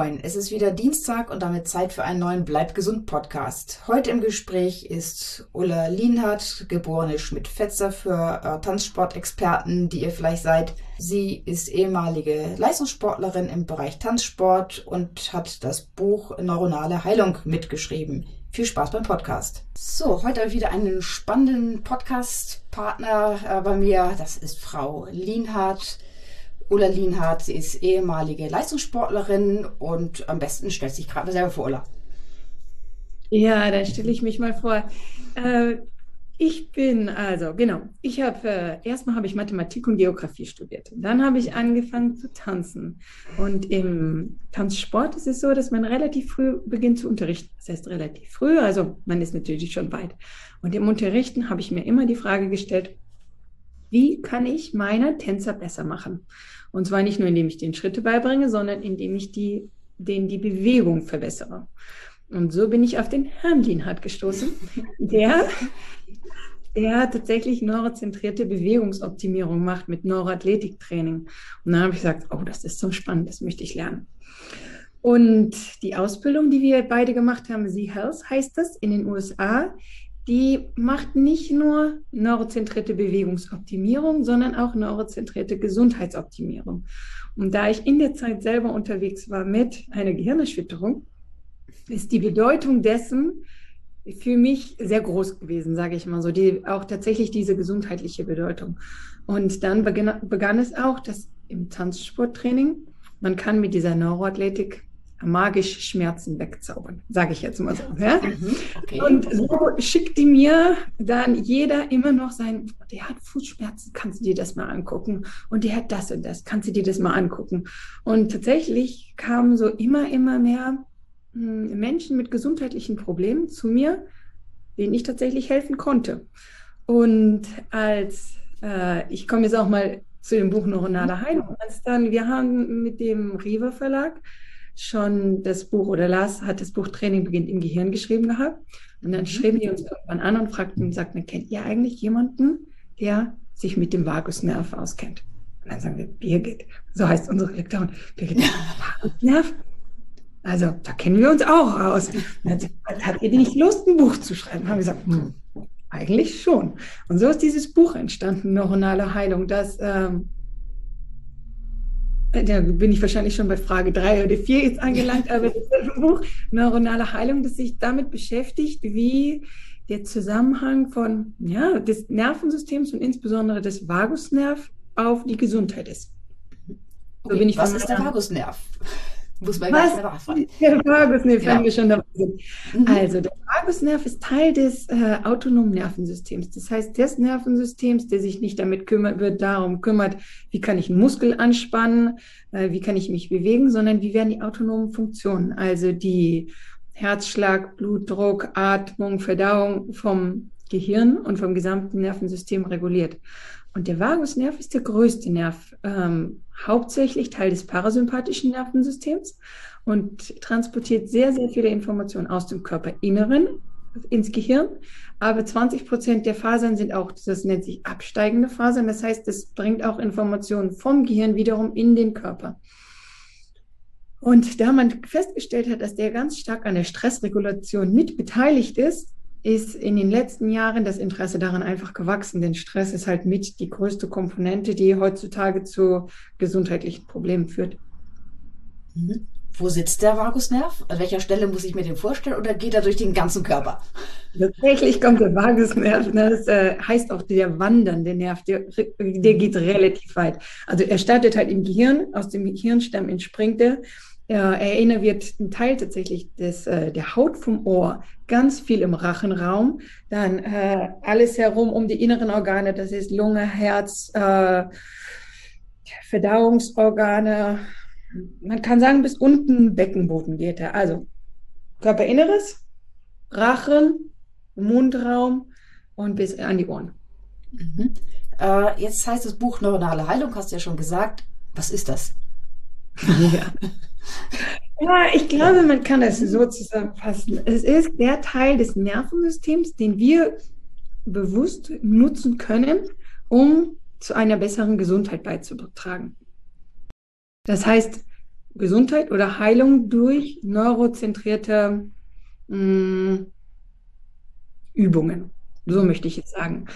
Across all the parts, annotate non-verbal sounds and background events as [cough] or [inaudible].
Moin es ist wieder Dienstag und damit Zeit für einen neuen Bleib gesund Podcast. Heute im Gespräch ist Ulla Lienhardt, geborene Schmidt-Fetzer für äh, Tanzsportexperten, die ihr vielleicht seid. Sie ist ehemalige Leistungssportlerin im Bereich Tanzsport und hat das Buch Neuronale Heilung mitgeschrieben. Viel Spaß beim Podcast. So, heute habe ich wieder einen spannenden Podcast-Partner äh, bei mir. Das ist Frau Lienhardt. Ulla Lienhardt, sie ist ehemalige Leistungssportlerin und am besten stellt sich gerade selber vor, Ulla. Ja, dann stelle ich mich mal vor. Äh, ich bin, also genau, ich habe, äh, erstmal habe ich Mathematik und Geografie studiert. Dann habe ich angefangen zu tanzen. Und im Tanzsport ist es so, dass man relativ früh beginnt zu unterrichten. Das heißt relativ früh, also man ist natürlich schon weit. Und im Unterrichten habe ich mir immer die Frage gestellt, wie kann ich meine Tänzer besser machen? Und zwar nicht nur, indem ich den Schritte beibringe, sondern indem ich die, denen die Bewegung verbessere. Und so bin ich auf den Herrn Lienhardt gestoßen, der, der tatsächlich neurozentrierte Bewegungsoptimierung macht mit Neuroathletiktraining. Und dann habe ich gesagt, oh, das ist so spannend, das möchte ich lernen. Und die Ausbildung, die wir beide gemacht haben, Z-Health heißt das in den USA, die macht nicht nur neurozentrierte Bewegungsoptimierung, sondern auch neurozentrierte Gesundheitsoptimierung. Und da ich in der Zeit selber unterwegs war mit einer Gehirnerschütterung, ist die Bedeutung dessen für mich sehr groß gewesen, sage ich mal so, die, auch tatsächlich diese gesundheitliche Bedeutung. Und dann begann, begann es auch, dass im Tanzsporttraining, man kann mit dieser Neuroathletik magisch Schmerzen wegzaubern, sage ich jetzt mal so. Ja? Mhm, okay. Und so schickt die mir dann jeder immer noch sein, der hat Fußschmerzen, kannst du dir das mal angucken? Und der hat das und das, kannst du dir das mal angucken? Und tatsächlich kamen so immer, immer mehr hm, Menschen mit gesundheitlichen Problemen zu mir, denen ich tatsächlich helfen konnte. Und als äh, ich komme jetzt auch mal zu dem Buch Neuronale Heilung, als dann, wir haben mit dem Riva Verlag schon das Buch oder Lars hat das Buch Training beginnt im Gehirn geschrieben gehabt. Und dann mhm. schrieben die uns irgendwann an und fragten und sagten, kennt ihr eigentlich jemanden, der sich mit dem Vagusnerv auskennt? Und dann sagen wir, Birgit, so heißt unsere Lektorin, Birgit, [laughs] Vagusnerv? Also, da kennen wir uns auch aus. Hat, hat ihr nicht Lust, ein Buch zu schreiben? Haben wir gesagt, hm, eigentlich schon. Und so ist dieses Buch entstanden, Neuronale Heilung, das ähm, da bin ich wahrscheinlich schon bei Frage drei oder vier jetzt angelangt, [laughs] aber das Buch Neuronale Heilung, das sich damit beschäftigt, wie der Zusammenhang von ja, des Nervensystems und insbesondere des Vagusnerv auf die Gesundheit ist. So okay, was ist der Vagusnerv? Muss man Was? Der Vagusnerv, wenn wir schon dabei sind. Mhm. Also, der Vagusnerv ist Teil des äh, autonomen Nervensystems. Das heißt, des Nervensystems, der sich nicht damit kümmert, wird darum kümmert, wie kann ich einen Muskel anspannen, äh, wie kann ich mich bewegen, sondern wie werden die autonomen Funktionen, also die Herzschlag, Blutdruck, Atmung, Verdauung vom Gehirn und vom gesamten Nervensystem reguliert. Und der Vagusnerv ist der größte Nerv, ähm, hauptsächlich Teil des parasympathischen Nervensystems und transportiert sehr, sehr viele Informationen aus dem Körperinneren ins Gehirn. Aber 20 Prozent der Fasern sind auch, das nennt sich absteigende Fasern. Das heißt, es bringt auch Informationen vom Gehirn wiederum in den Körper. Und da man festgestellt hat, dass der ganz stark an der Stressregulation mit beteiligt ist, ist in den letzten Jahren das Interesse daran einfach gewachsen, denn Stress ist halt mit die größte Komponente, die heutzutage zu gesundheitlichen Problemen führt. Mhm. Wo sitzt der Vagusnerv? An welcher Stelle muss ich mir den vorstellen oder geht er durch den ganzen Körper? Tatsächlich kommt der Vagusnerv, ne, das äh, heißt auch der wandernde Nerv, der, der geht relativ weit. Also er startet halt im Gehirn, aus dem Gehirnstamm entspringt er erinnert wird ein Teil tatsächlich des, äh, der Haut vom Ohr, ganz viel im Rachenraum, dann äh, alles herum um die inneren Organe, das ist Lunge, Herz, äh, Verdauungsorgane, man kann sagen, bis unten Beckenboden geht er. Also Körperinneres, Rachen, Mundraum und bis an die Ohren. Mhm. Äh, jetzt heißt das Buch Neuronale Heilung, hast du ja schon gesagt. Was ist das? Ja. [laughs] ja, ich glaube, man kann das so zusammenfassen. Es ist der Teil des Nervensystems, den wir bewusst nutzen können, um zu einer besseren Gesundheit beizutragen. Das heißt, Gesundheit oder Heilung durch neurozentrierte mh, mm, Übungen. So möchte ich jetzt sagen.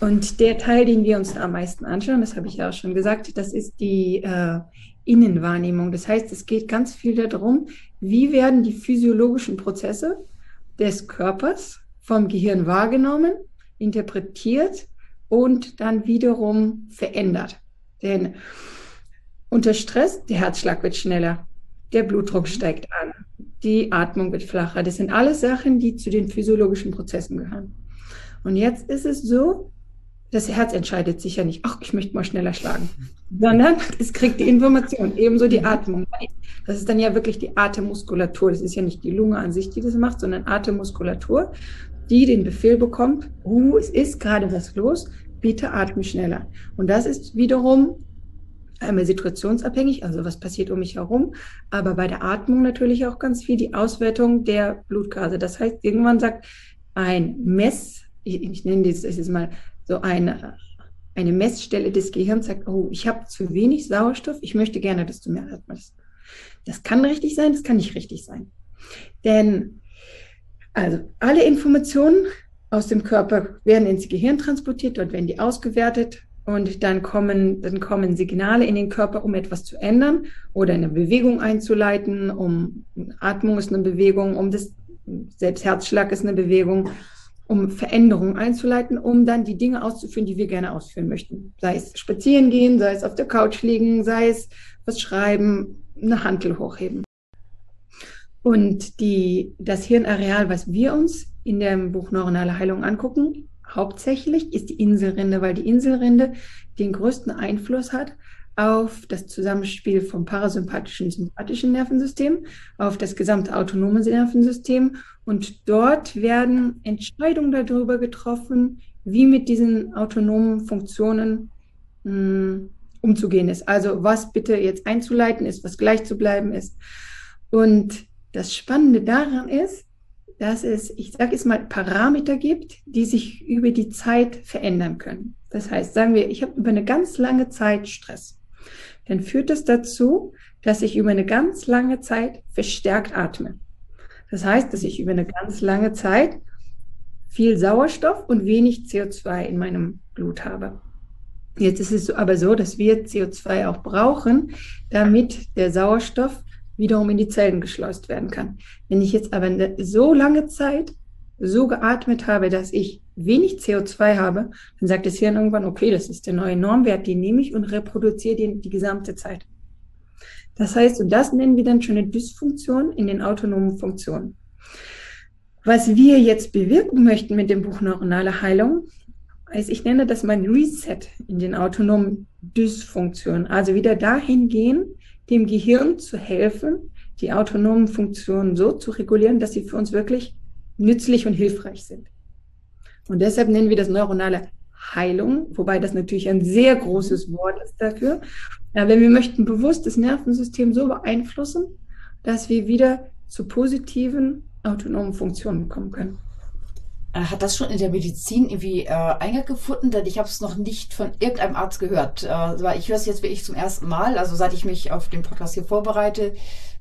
Und der Teil, den wir uns am meisten anschauen, das habe ich ja auch schon gesagt, das ist die äh, Innenwahrnehmung. Das heißt, es geht ganz viel darum, wie werden die physiologischen Prozesse des Körpers vom Gehirn wahrgenommen, interpretiert und dann wiederum verändert. Denn unter Stress, der Herzschlag wird schneller, der Blutdruck steigt an, die Atmung wird flacher. Das sind alles Sachen, die zu den physiologischen Prozessen gehören. Und jetzt ist es so, das Herz entscheidet sich ja nicht, ach, ich möchte mal schneller schlagen, sondern es kriegt die Information, ebenso die Atmung. Das ist dann ja wirklich die Atemmuskulatur. Das ist ja nicht die Lunge an sich, die das macht, sondern Atemmuskulatur, die den Befehl bekommt, uh, es ist gerade was los, bitte atme schneller. Und das ist wiederum einmal situationsabhängig, also was passiert um mich herum, aber bei der Atmung natürlich auch ganz viel die Auswertung der Blutgase. Das heißt, irgendwann sagt ein Mess, ich, ich nenne das jetzt mal so eine, eine Messstelle des Gehirns, sagt, oh, ich habe zu wenig Sauerstoff, ich möchte gerne, dass du mehr atmest. Das kann richtig sein, das kann nicht richtig sein. Denn also alle Informationen aus dem Körper werden ins Gehirn transportiert, dort werden die ausgewertet und dann kommen, dann kommen Signale in den Körper, um etwas zu ändern oder eine Bewegung einzuleiten, um Atmung ist eine Bewegung, um das, selbst Herzschlag ist eine Bewegung, um Veränderungen einzuleiten, um dann die Dinge auszuführen, die wir gerne ausführen möchten. Sei es spazieren gehen, sei es auf der Couch liegen, sei es was schreiben, eine Hantel hochheben. Und die, das Hirnareal, was wir uns in dem Buch Neuronale Heilung angucken, hauptsächlich ist die Inselrinde, weil die Inselrinde den größten Einfluss hat auf das Zusammenspiel vom parasympathischen und sympathischen Nervensystem, auf das gesamte autonome Nervensystem. Und dort werden Entscheidungen darüber getroffen, wie mit diesen autonomen Funktionen mh, hm, umzugehen ist. Also was bitte jetzt einzuleiten ist, was gleich zu bleiben ist. Und das Spannende daran ist, dass es, ich sage es mal, Parameter gibt, die sich über die Zeit verändern können. Das heißt, sagen wir, ich habe über eine ganz lange Zeit Stress. Dann führt das dazu, dass ich über eine ganz lange Zeit verstärkt atme. Das heißt, dass ich über eine ganz lange Zeit viel Sauerstoff und wenig CO2 in meinem Blut habe. Jetzt ist es aber so, dass wir CO2 auch brauchen, damit der Sauerstoff wiederum in die Zellen geschleust werden kann. Wenn ich jetzt aber so lange Zeit so geatmet habe, dass ich wenig CO2 habe, dann sagt das Hirn irgendwann, okay, das ist der neue Normwert, den nehme ich und reproduziere den die gesamte Zeit. Das heißt, und das nennen wir dann schon eine Dysfunktion in den autonomen Funktionen. Was wir jetzt bewirken möchten mit dem Buch Neuronale Heilung, ist, ich nenne das mein Reset in den autonomen Dysfunktionen. Also wieder dahin gehen, dem Gehirn zu helfen, die autonomen Funktionen so zu regulieren, dass sie für uns wirklich nützlich und hilfreich sind. Und deshalb nennen wir das neuronale Heilung, wobei das natürlich ein sehr großes Wort ist dafür. Ja, wenn wir möchten bewusst das Nervensystem so beeinflussen, dass wir wieder zu positiven autonomen Funktionen kommen können. Äh, hat das schon in der Medizin irgendwie äh, Eingang gefunden? Denn ich habe es noch nicht von irgendeinem Arzt gehört. Äh, ich höre es jetzt wirklich zum ersten Mal, also seit ich mich auf den Podcast hier vorbereite.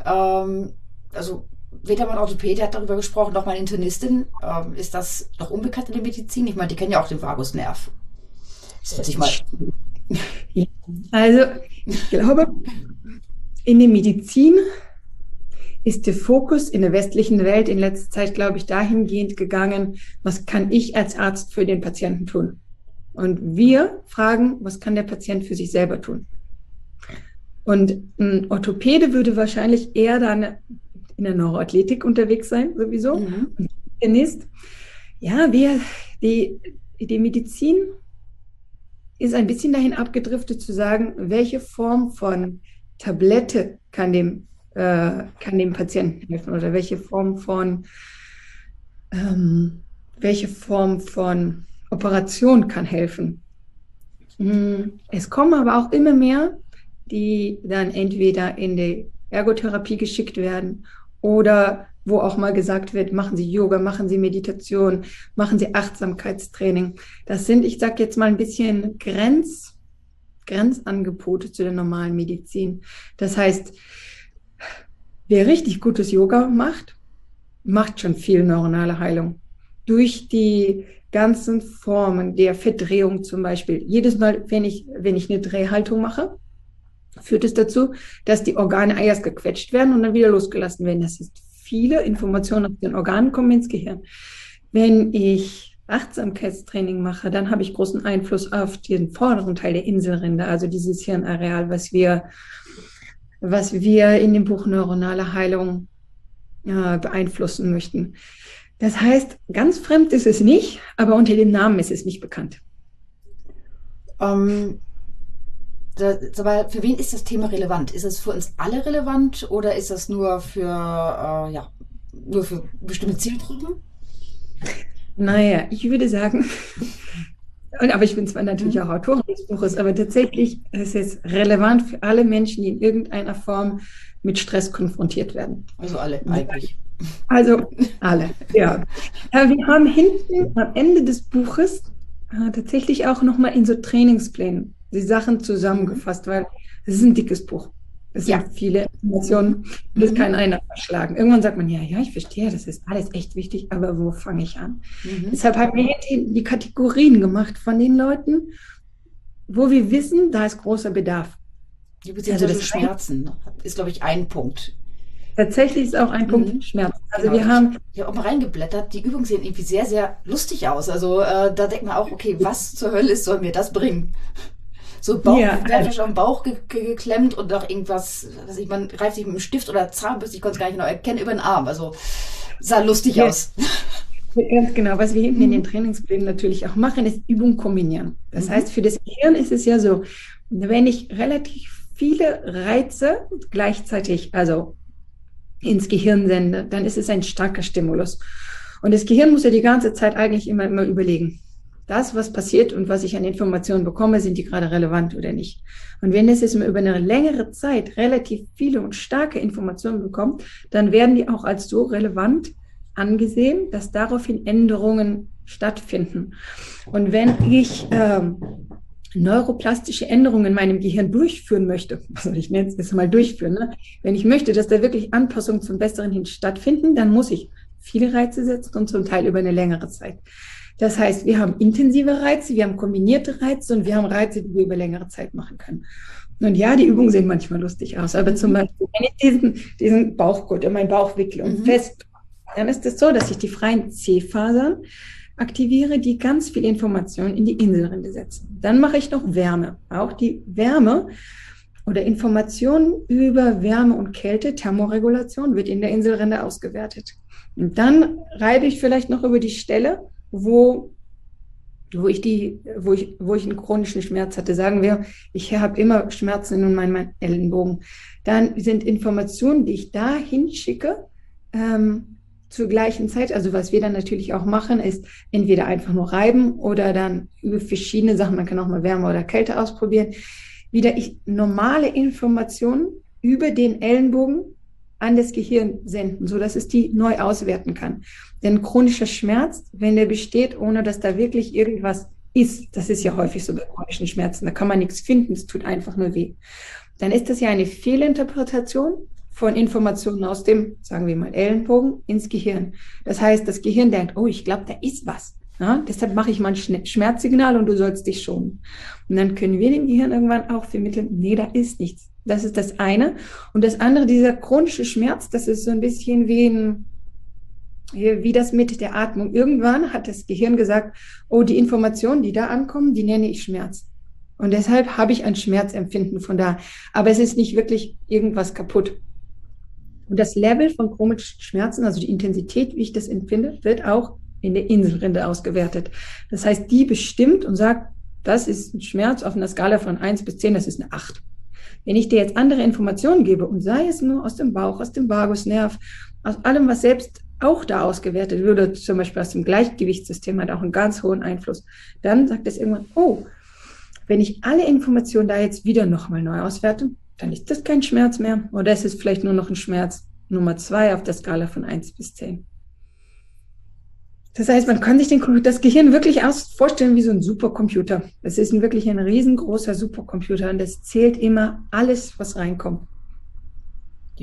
Ähm, also weder mein Orthopäde hat darüber gesprochen, noch meine Internistin. Ähm, ist das noch unbekannt in der Medizin? Ich meine, die kennen ja auch den Vagusnerv. Das ich mal. [laughs] Also, ich glaube, in der Medizin ist der Fokus in der westlichen Welt in letzter Zeit, glaube ich, dahingehend gegangen, was kann ich als Arzt für den Patienten tun? Und wir fragen, was kann der Patient für sich selber tun? Und ein Orthopäde würde wahrscheinlich eher dann in der Neuroathletik unterwegs sein, sowieso. Mhm. Und ja, wir, die, die Medizin ist ein bisschen dahin abgedriftet zu sagen, welche Form von Tablette kann dem äh, kann dem Patienten helfen oder welche Form von ähm, welche Form von Operation kann helfen. Hm, es kommen aber auch immer mehr, die dann entweder in die Ergotherapie geschickt werden oder wo auch mal gesagt wird, machen Sie Yoga, machen Sie Meditation, machen Sie Achtsamkeitstraining. Das sind, ich sage jetzt mal ein bisschen Grenz, Grenzangebote zu der normalen Medizin. Das heißt, wer richtig gutes Yoga macht, macht schon viel neuronale Heilung. Durch die ganzen Formen der Verdrehung zum Beispiel. Jedes Mal, wenn ich, wenn ich eine Drehhaltung mache, führt es dazu, dass die Organe erst gequetscht werden und dann wieder losgelassen werden. Das ist viele Informationen aus den Organen kommen ins Gehirn. Wenn ich Achtsamkeitstraining mache, dann habe ich großen Einfluss auf den vorderen Teil der Inselrinde, also dieses Hirnareal, was wir, was wir in dem Buch Neuronale Heilung äh, beeinflussen möchten. Das heißt, ganz fremd ist es nicht, aber unter dem Namen ist es nicht bekannt. Ähm, das, aber für wen ist das Thema relevant? Ist es für uns alle relevant oder ist das nur für, äh, ja, nur für bestimmte Zielgruppen? Naja, ich würde sagen, [laughs] und, aber ich bin zwar natürlich mhm. auch Autorin des Buches, aber tatsächlich ist es relevant für alle Menschen, die in irgendeiner Form mit Stress konfrontiert werden. Also alle eigentlich. Also [laughs] alle, ja. Wir haben hinten am Ende des Buches äh, tatsächlich auch nochmal in so Trainingsplänen die Sachen zusammengefasst, weil es ist ein dickes Buch. Es ja. sind viele Informationen, das mhm. kann einer verschlagen. Irgendwann sagt man, ja, ja, ich verstehe, das ist alles echt wichtig, aber wo fange ich an? Mhm. Deshalb haben wir die, die Kategorien gemacht von den Leuten, wo wir wissen, da ist großer Bedarf. Also das Schmerzen ist, glaube ich, ein Punkt. Tatsächlich ist auch ein Punkt mhm. Schmerz. Also genau. wir haben. Habe auch mal reingeblättert. Die Übungen sehen irgendwie sehr, sehr lustig aus. Also äh, da denkt man auch, okay, was zur Hölle soll mir das bringen? So Bauch, ja, also, am Bauch ge ge geklemmt und auch irgendwas, was ich, man greift sich mit einem Stift oder Zahnbürste, ich konnte es gar nicht genau erkennen, über den Arm. Also sah lustig ja. aus. [laughs] Ganz genau. Was wir hinten in den Trainingsplänen natürlich auch machen, ist Übung kombinieren. Das mhm. heißt, für das Gehirn ist es ja so, wenn ich relativ viele Reize gleichzeitig, also ins Gehirn sende, dann ist es ein starker Stimulus. Und das Gehirn muss ja die ganze Zeit eigentlich immer, immer überlegen. Das, was passiert und was ich an Informationen bekomme, sind die gerade relevant oder nicht. Und wenn es jetzt über eine längere Zeit relativ viele und starke Informationen bekommt, dann werden die auch als so relevant angesehen, dass daraufhin Änderungen stattfinden. Und wenn ich ähm, neuroplastische Änderungen in meinem Gehirn durchführen möchte, [laughs] also ich nenne es jetzt mal durchführen, ne? wenn ich möchte, dass da wirklich Anpassungen zum Besseren hin stattfinden, dann muss ich viele Reize setzen und zum Teil über eine längere Zeit. Das heißt, wir haben intensive Reize, wir haben kombinierte Reize und wir haben Reize, die wir über längere Zeit machen können. Und ja, die Übungen sehen manchmal lustig aus, aber zum Beispiel, wenn ich diesen, diesen Bauchgurt in meinen Bauch wickle und mhm. fest, dann ist es das so, dass ich die freien C-Fasern aktiviere, die ganz viel Information in die Inselrinde setzen. Dann mache ich noch Wärme. Auch die Wärme oder Informationen über Wärme und Kälte, Thermoregulation, wird in der Inselrinde ausgewertet. Und dann reibe ich vielleicht noch über die Stelle, wo, wo ich die, wo ich, wo ich einen chronischen Schmerz hatte. Sagen wir, ich habe immer Schmerzen in meinem Ellenbogen. Dann sind Informationen, die ich da hinschicke, ähm, zur gleichen Zeit. Also was wir dann natürlich auch machen, ist entweder einfach nur reiben oder dann über verschiedene Sachen, man kann auch mal Wärme oder Kälte ausprobieren, wieder ich normale Informationen über den Ellenbogen an das Gehirn senden, so dass es die neu auswerten kann. Denn chronischer Schmerz, wenn der besteht, ohne dass da wirklich irgendwas ist, das ist ja häufig so bei chronischen Schmerzen, da kann man nichts finden, es tut einfach nur weh. Dann ist das ja eine Fehlinterpretation von Informationen aus dem, sagen wir mal, Ellenbogen ins Gehirn. Das heißt, das Gehirn denkt, oh, ich glaube, da ist was. Ja, deshalb mache ich mal ein Schmerzsignal und du sollst dich schonen. Und dann können wir dem Gehirn irgendwann auch vermitteln, nee, da ist nichts. Das ist das eine. Und das andere, dieser chronische Schmerz, das ist so ein bisschen wie ein, wie das mit der Atmung. Irgendwann hat das Gehirn gesagt, oh, die Informationen, die da ankommen, die nenne ich Schmerz. Und deshalb habe ich ein Schmerzempfinden von da. Aber es ist nicht wirklich irgendwas kaputt. Und das Level von chronischen Schmerzen, also die Intensität, wie ich das empfinde, wird auch in der Inselrinde ausgewertet. Das heißt, die bestimmt und sagt, das ist ein Schmerz auf einer Skala von eins bis zehn, das ist eine acht. Wenn ich dir jetzt andere Informationen gebe und sei es nur aus dem Bauch, aus dem Vagusnerv, aus allem, was selbst auch da ausgewertet würde, zum Beispiel aus dem Gleichgewichtssystem, hat auch einen ganz hohen Einfluss, dann sagt es irgendwann, oh, wenn ich alle Informationen da jetzt wieder nochmal neu auswerte, dann ist das kein Schmerz mehr. Oder es ist vielleicht nur noch ein Schmerz Nummer zwei auf der Skala von eins bis zehn. Das heißt, man kann sich den, das Gehirn wirklich aus vorstellen wie so ein Supercomputer. Es ist ein, wirklich ein riesengroßer Supercomputer und es zählt immer alles, was reinkommt.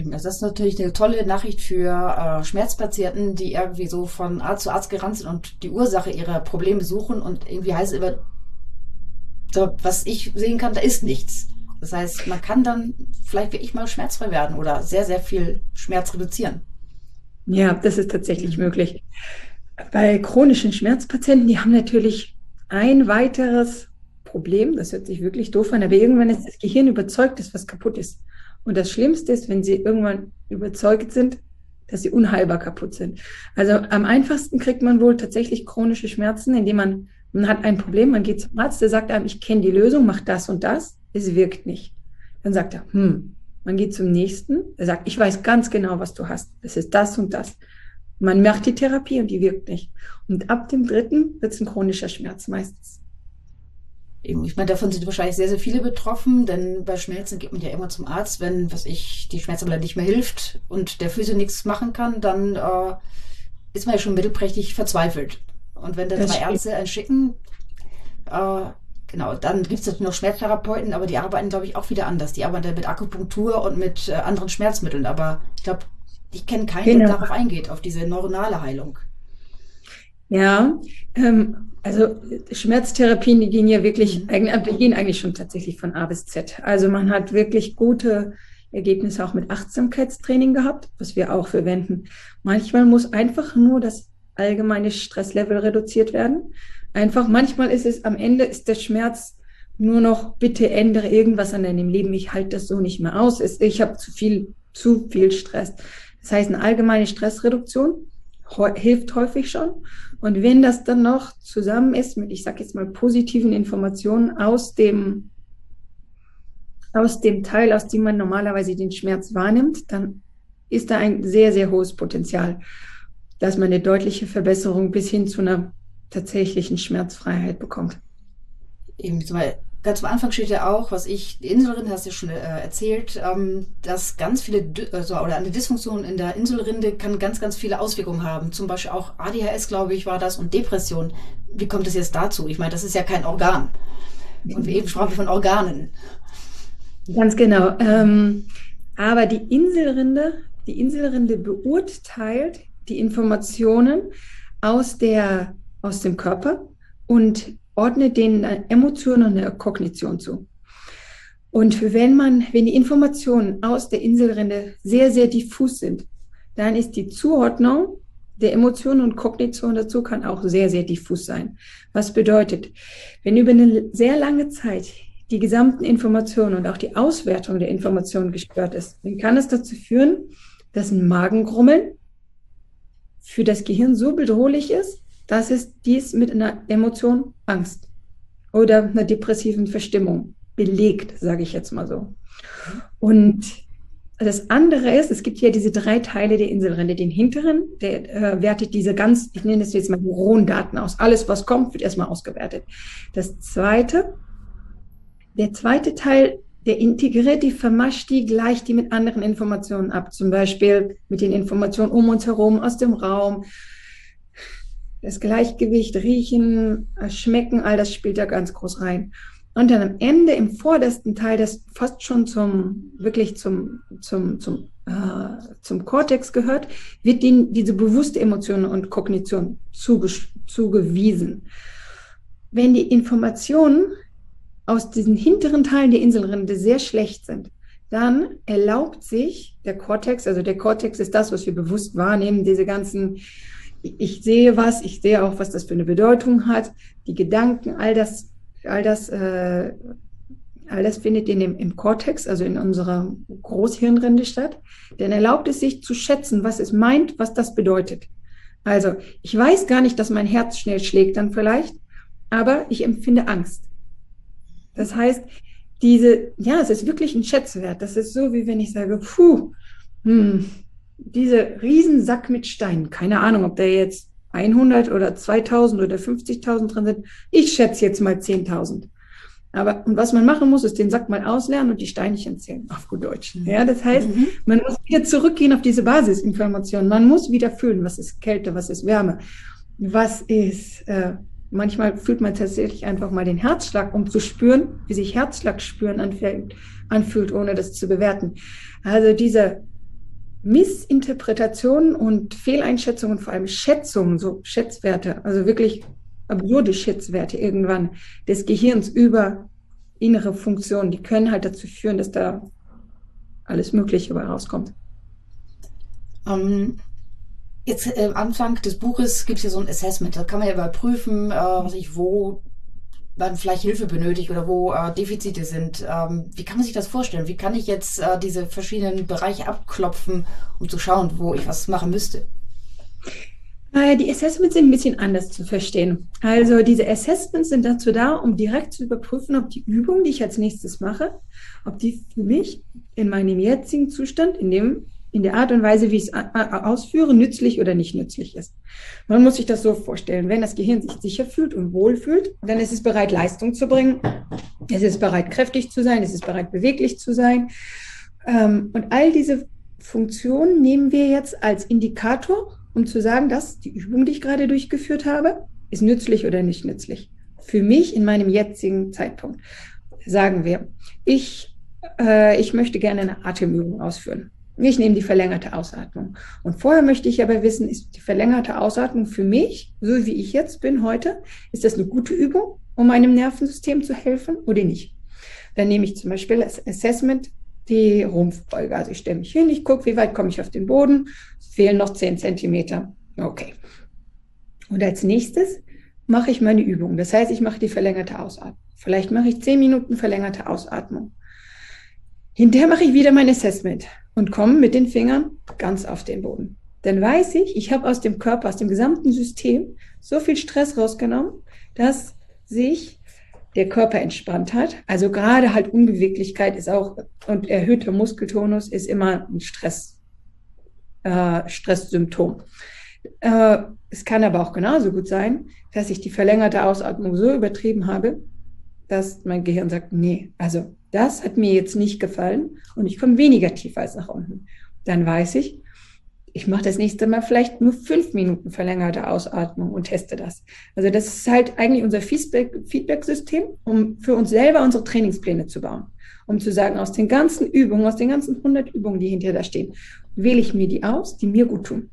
Das ist natürlich eine tolle Nachricht für äh, Schmerzpatienten, die irgendwie so von Arzt zu Arzt gerannt sind und die Ursache ihrer Probleme suchen und irgendwie heißt es immer, so, was ich sehen kann, da ist nichts. Das heißt, man kann dann vielleicht wirklich mal schmerzfrei werden oder sehr, sehr viel Schmerz reduzieren. Ja, das ist tatsächlich möglich. Bei chronischen Schmerzpatienten, die haben natürlich ein weiteres Problem, das hört sich wirklich doof an, aber irgendwann ist das Gehirn überzeugt, dass was kaputt ist. Und das Schlimmste ist, wenn sie irgendwann überzeugt sind, dass sie unheilbar kaputt sind. Also am einfachsten kriegt man wohl tatsächlich chronische Schmerzen, indem man, man hat ein Problem, man geht zum Arzt, der sagt einem, ich kenne die Lösung, mach das und das, es wirkt nicht. Dann sagt er, hm, man geht zum nächsten, er sagt, ich weiß ganz genau, was du hast, es ist das und das. Man macht die Therapie und die wirkt nicht. Und ab dem dritten wird es ein chronischer Schmerz meistens. Ich meine, davon sind wahrscheinlich sehr, sehr viele betroffen, denn bei Schmerzen geht man ja immer zum Arzt, wenn, was ich, die Schmerztabelle nicht mehr hilft und der Physio nichts machen kann, dann äh, ist man ja schon mittelprächtig verzweifelt. Und wenn da drei stimmt. Ärzte einen schicken, äh, genau, dann gibt es natürlich noch Schmerztherapeuten, aber die arbeiten, glaube ich, auch wieder anders. Die arbeiten mit Akupunktur und mit äh, anderen Schmerzmitteln, aber ich glaube, ich kenne keinen, genau. der darauf eingeht, auf diese neuronale Heilung. Ja, ähm, also Schmerztherapien, die gehen ja wirklich, mhm. die gehen eigentlich schon tatsächlich von A bis Z. Also man hat wirklich gute Ergebnisse auch mit Achtsamkeitstraining gehabt, was wir auch verwenden. Manchmal muss einfach nur das allgemeine Stresslevel reduziert werden. Einfach, manchmal ist es am Ende ist der Schmerz nur noch, bitte ändere irgendwas an deinem Leben. Ich halte das so nicht mehr aus. Ich habe zu viel, zu viel Stress. Das heißt, eine allgemeine Stressreduktion hilft häufig schon. Und wenn das dann noch zusammen ist mit, ich sage jetzt mal, positiven Informationen aus dem, aus dem Teil, aus dem man normalerweise den Schmerz wahrnimmt, dann ist da ein sehr, sehr hohes Potenzial, dass man eine deutliche Verbesserung bis hin zu einer tatsächlichen Schmerzfreiheit bekommt. Eben, ganz am Anfang steht ja auch, was ich, die Inselrinde hast du ja schon äh, erzählt, ähm, dass ganz viele, also, oder eine Dysfunktion in der Inselrinde kann ganz, ganz viele Auswirkungen haben. Zum Beispiel auch ADHS, glaube ich, war das und Depression. Wie kommt es jetzt dazu? Ich meine, das ist ja kein Organ. Und wir eben sprachen von Organen. Ganz genau. Ähm, aber die Inselrinde, die Inselrinde beurteilt die Informationen aus der, aus dem Körper und ordnet denen eine Emotion und eine Kognition zu. Und wenn man, wenn die Informationen aus der Inselrinde sehr, sehr diffus sind, dann ist die Zuordnung der Emotionen und Kognition dazu kann auch sehr, sehr diffus sein. Was bedeutet, wenn über eine sehr lange Zeit die gesamten Informationen und auch die Auswertung der Informationen gestört ist, dann kann es dazu führen, dass ein Magengrummeln für das Gehirn so bedrohlich ist, dass es dies mit einer Emotion Angst oder einer depressiven Verstimmung belegt, sage ich jetzt mal so. Und das andere ist, es gibt hier diese drei Teile der Inselrinde. Den hinteren, der äh, wertet diese ganz, ich nenne das jetzt mal rohen Daten aus. Alles, was kommt, wird erstmal ausgewertet. Das zweite, der zweite Teil, der integriert die, vermascht die, gleicht die mit anderen Informationen ab. Zum Beispiel mit den Informationen um uns herum, aus dem Raum, das Gleichgewicht, Riechen, äh, Schmecken, all das spielt da ganz groß rein. Und dann am Ende im vordersten Teil, das fast schon zum, wirklich zum, zum, zum, äh, zum Kortex gehört, wird ihnen diese bewusste Emotion und Kognition zuge zugewiesen. Wenn die Informationen aus diesen hinteren Teilen der Inselrinde sehr schlecht sind, dann erlaubt sich der Kortex, also der Kortex ist das, was wir bewusst wahrnehmen, diese ganzen ich sehe was, ich sehe auch, was das für eine Bedeutung hat, die Gedanken, all das, all das, äh, all das findet in dem, im Kortex, also in unserer Großhirnrinde statt. Denn erlaubt es sich zu schätzen, was es meint, was das bedeutet. Also, ich weiß gar nicht, dass mein Herz schnell schlägt dann vielleicht, aber ich empfinde Angst. Das heißt, diese, ja, es ist wirklich ein Schätzwert. Das ist so, wie wenn ich sage, puh, hm, diese Riesensack mit Steinen, keine Ahnung, ob da jetzt 100 oder 2000 oder 50.000 drin sind. Ich schätze jetzt mal 10.000. Aber und was man machen muss, ist den Sack mal auslernen und die Steinchen zählen, auf gut Deutsch. Mhm. Ja, das heißt, mhm. man muss wieder zurückgehen auf diese Basisinformation. Man muss wieder fühlen, was ist Kälte, was ist Wärme, was ist. Äh, manchmal fühlt man tatsächlich einfach mal den Herzschlag, um zu spüren, wie sich Herzschlag spüren anfühlt, anfühlt ohne das zu bewerten. Also diese Missinterpretationen und Fehleinschätzungen, vor allem Schätzungen, so Schätzwerte, also wirklich absurde Schätzwerte irgendwann des Gehirns über innere Funktionen, die können halt dazu führen, dass da alles Mögliche dabei rauskommt. Ähm, jetzt äh, am Anfang des Buches gibt es ja so ein Assessment, da kann man ja überprüfen, äh, was ich, wo man vielleicht Hilfe benötigt oder wo äh, Defizite sind. Ähm, wie kann man sich das vorstellen? Wie kann ich jetzt äh, diese verschiedenen Bereiche abklopfen, um zu schauen, wo ich was machen müsste? Die Assessments sind ein bisschen anders zu verstehen. Also diese Assessments sind dazu da, um direkt zu überprüfen, ob die Übung, die ich als nächstes mache, ob die für mich in meinem jetzigen Zustand, in dem in der Art und Weise, wie ich es ausführe, nützlich oder nicht nützlich ist. Man muss sich das so vorstellen. Wenn das Gehirn sich sicher fühlt und wohl fühlt, dann ist es bereit, Leistung zu bringen. Es ist bereit, kräftig zu sein. Es ist bereit, beweglich zu sein. Ähm, und all diese Funktionen nehmen wir jetzt als Indikator, um zu sagen, dass die Übung, die ich gerade durchgeführt habe, ist nützlich oder nicht nützlich. Für mich in meinem jetzigen Zeitpunkt. Sagen wir, ich, äh, ich möchte gerne eine Atemübung ausführen. Ich nehme die verlängerte Ausatmung. Und vorher möchte ich aber wissen, ist die verlängerte Ausatmung für mich, so wie ich jetzt bin heute, ist das eine gute Übung, um meinem Nervensystem zu helfen oder nicht? Dann nehme ich zum Beispiel als Assessment die Rumpfbeuge. Also ich stelle mich hin, ich gucke, wie weit komme ich auf den Boden. Es fehlen noch 10 Zentimeter. Okay. Und als nächstes mache ich meine Übung. Das heißt, ich mache die verlängerte Ausatmung. Vielleicht mache ich 10 Minuten verlängerte Ausatmung. Hinterher mache ich wieder mein Assessment und komme mit den Fingern ganz auf den Boden. Dann weiß ich, ich habe aus dem Körper, aus dem gesamten System so viel Stress rausgenommen, dass sich der Körper entspannt hat. Also gerade halt Unbeweglichkeit ist auch und erhöhter Muskeltonus ist immer ein Stress, äh, Stresssymptom. Äh, es kann aber auch genauso gut sein, dass ich die verlängerte Ausatmung so übertrieben habe, dass mein Gehirn sagt, nee, also das hat mir jetzt nicht gefallen und ich komme weniger tief als nach unten. Dann weiß ich, ich mache das nächste Mal vielleicht nur fünf Minuten verlängerte Ausatmung und teste das. Also das ist halt eigentlich unser Feedback-System, um für uns selber unsere Trainingspläne zu bauen. Um zu sagen, aus den ganzen Übungen, aus den ganzen 100 Übungen, die hinter da stehen, wähle ich mir die aus, die mir gut tun.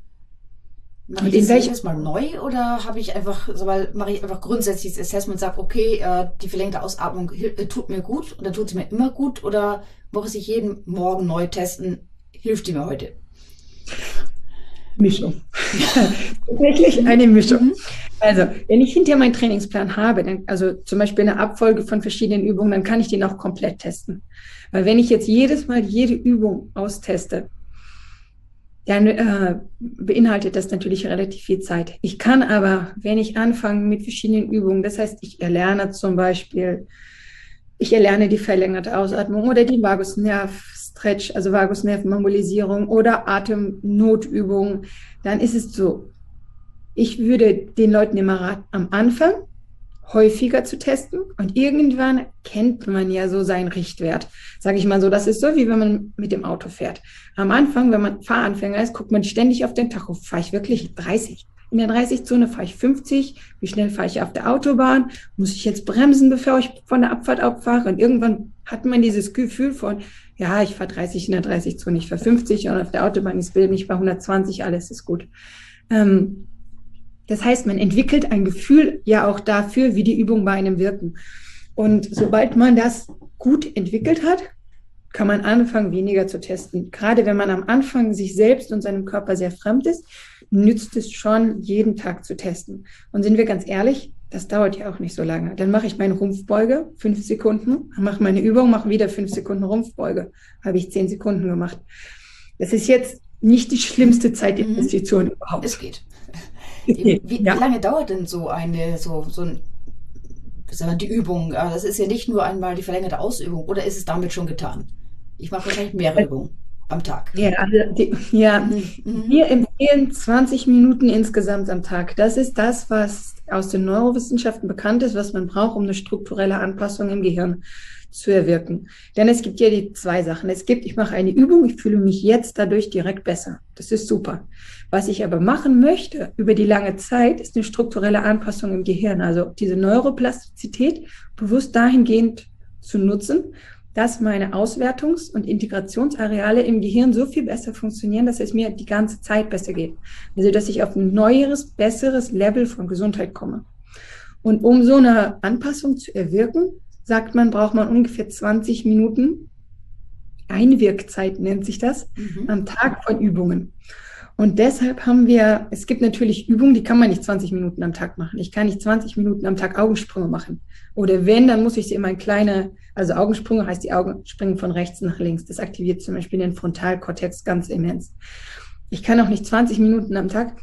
Mache ich das jedes Mal neu oder habe ich einfach, so weil mache ich einfach grundsätzlich das Assessment und sage, okay, äh, die verlängerte Ausatmung äh, tut mir gut und dann tut sie mir immer gut oder muss ich jeden Morgen neu testen, hilft die mir heute? Mischung. [laughs] Tatsächlich eine Mischung. Also, wenn ich hinterher meinen Trainingsplan habe, dann, also zum Beispiel eine Abfolge von verschiedenen Übungen, dann kann ich den auch komplett testen. Weil wenn ich jetzt jedes Mal jede Übung austeste, dann äh, beinhaltet das natürlich relativ viel Zeit. Ich kann aber, wenn ich anfange mit verschiedenen Übungen, das heißt, ich erlerne zum Beispiel, ich erlerne die verlängerte Ausatmung oder die Vagusnerv-Stretch, also Vagusnerv-Mobilisierung oder Atemnotübung, dann ist es so, ich würde den Leuten immer raten, am Anfang häufiger zu testen und irgendwann kennt man ja so seinen Richtwert. Sage ich mal so, das ist so, wie wenn man mit dem Auto fährt. Am Anfang, wenn man Fahranfänger ist, guckt man ständig auf den Tacho. Fahre ich wirklich 30? In der 30-Zone fahre ich 50. Wie schnell fahre ich auf der Autobahn? Muss ich jetzt bremsen, bevor ich von der Abfahrt abfahre? Und irgendwann hat man dieses Gefühl von, ja, ich fahre 30 in der 30-Zone, ich fahre 50 und auf der Autobahn, ich will mich bei 120, alles ist gut. Ähm, das heißt, man entwickelt ein Gefühl ja auch dafür, wie die Übungen bei einem wirken. Und sobald man das gut entwickelt hat, kann man anfangen, weniger zu testen. Gerade wenn man am Anfang sich selbst und seinem Körper sehr fremd ist, nützt es schon, jeden Tag zu testen. Und sind wir ganz ehrlich, das dauert ja auch nicht so lange. Dann mache ich meine Rumpfbeuge, fünf Sekunden, mache meine Übung, mache wieder fünf Sekunden Rumpfbeuge. Habe ich zehn Sekunden gemacht. Das ist jetzt nicht die schlimmste Zeitinvestition mhm. überhaupt. Es geht. Wie, [laughs] wie ja. lange dauert denn so eine, so, so ein, sagen wir, die Übung? Das ist ja nicht nur einmal die verlängerte Ausübung, oder ist es damit schon getan? Ich mache wahrscheinlich mehrere Übungen am Tag. Ja, also die, ja. Mhm. mhm. wir empfehlen 20 Minuten insgesamt am Tag. Das ist das, was aus den Neurowissenschaften bekannt ist, was man braucht, um eine strukturelle Anpassung im Gehirn zu erwirken. Denn es gibt ja die zwei Sachen. Es gibt, ich mache eine Übung, ich fühle mich jetzt dadurch direkt besser. Das ist super. Was ich aber machen möchte über die lange Zeit, ist eine strukturelle Anpassung im Gehirn. Also diese Neuroplastizität bewusst dahingehend zu nutzen, dass meine Auswertungs- und Integrationsareale im Gehirn so viel besser funktionieren, dass es mir die ganze Zeit besser geht. Also, dass ich auf ein neueres, besseres Level von Gesundheit komme. Und um so eine Anpassung zu erwirken, sagt man, braucht man ungefähr 20 Minuten Einwirkzeit, nennt sich das, mhm. am Tag von Übungen. Und deshalb haben wir, es gibt natürlich Übungen, die kann man nicht 20 Minuten am Tag machen. Ich kann nicht 20 Minuten am Tag Augensprünge machen. Oder wenn, dann muss ich sie immer in kleine, also Augensprünge heißt die Augen springen von rechts nach links. Das aktiviert zum Beispiel den Frontalkortex ganz immens. Ich kann auch nicht 20 Minuten am Tag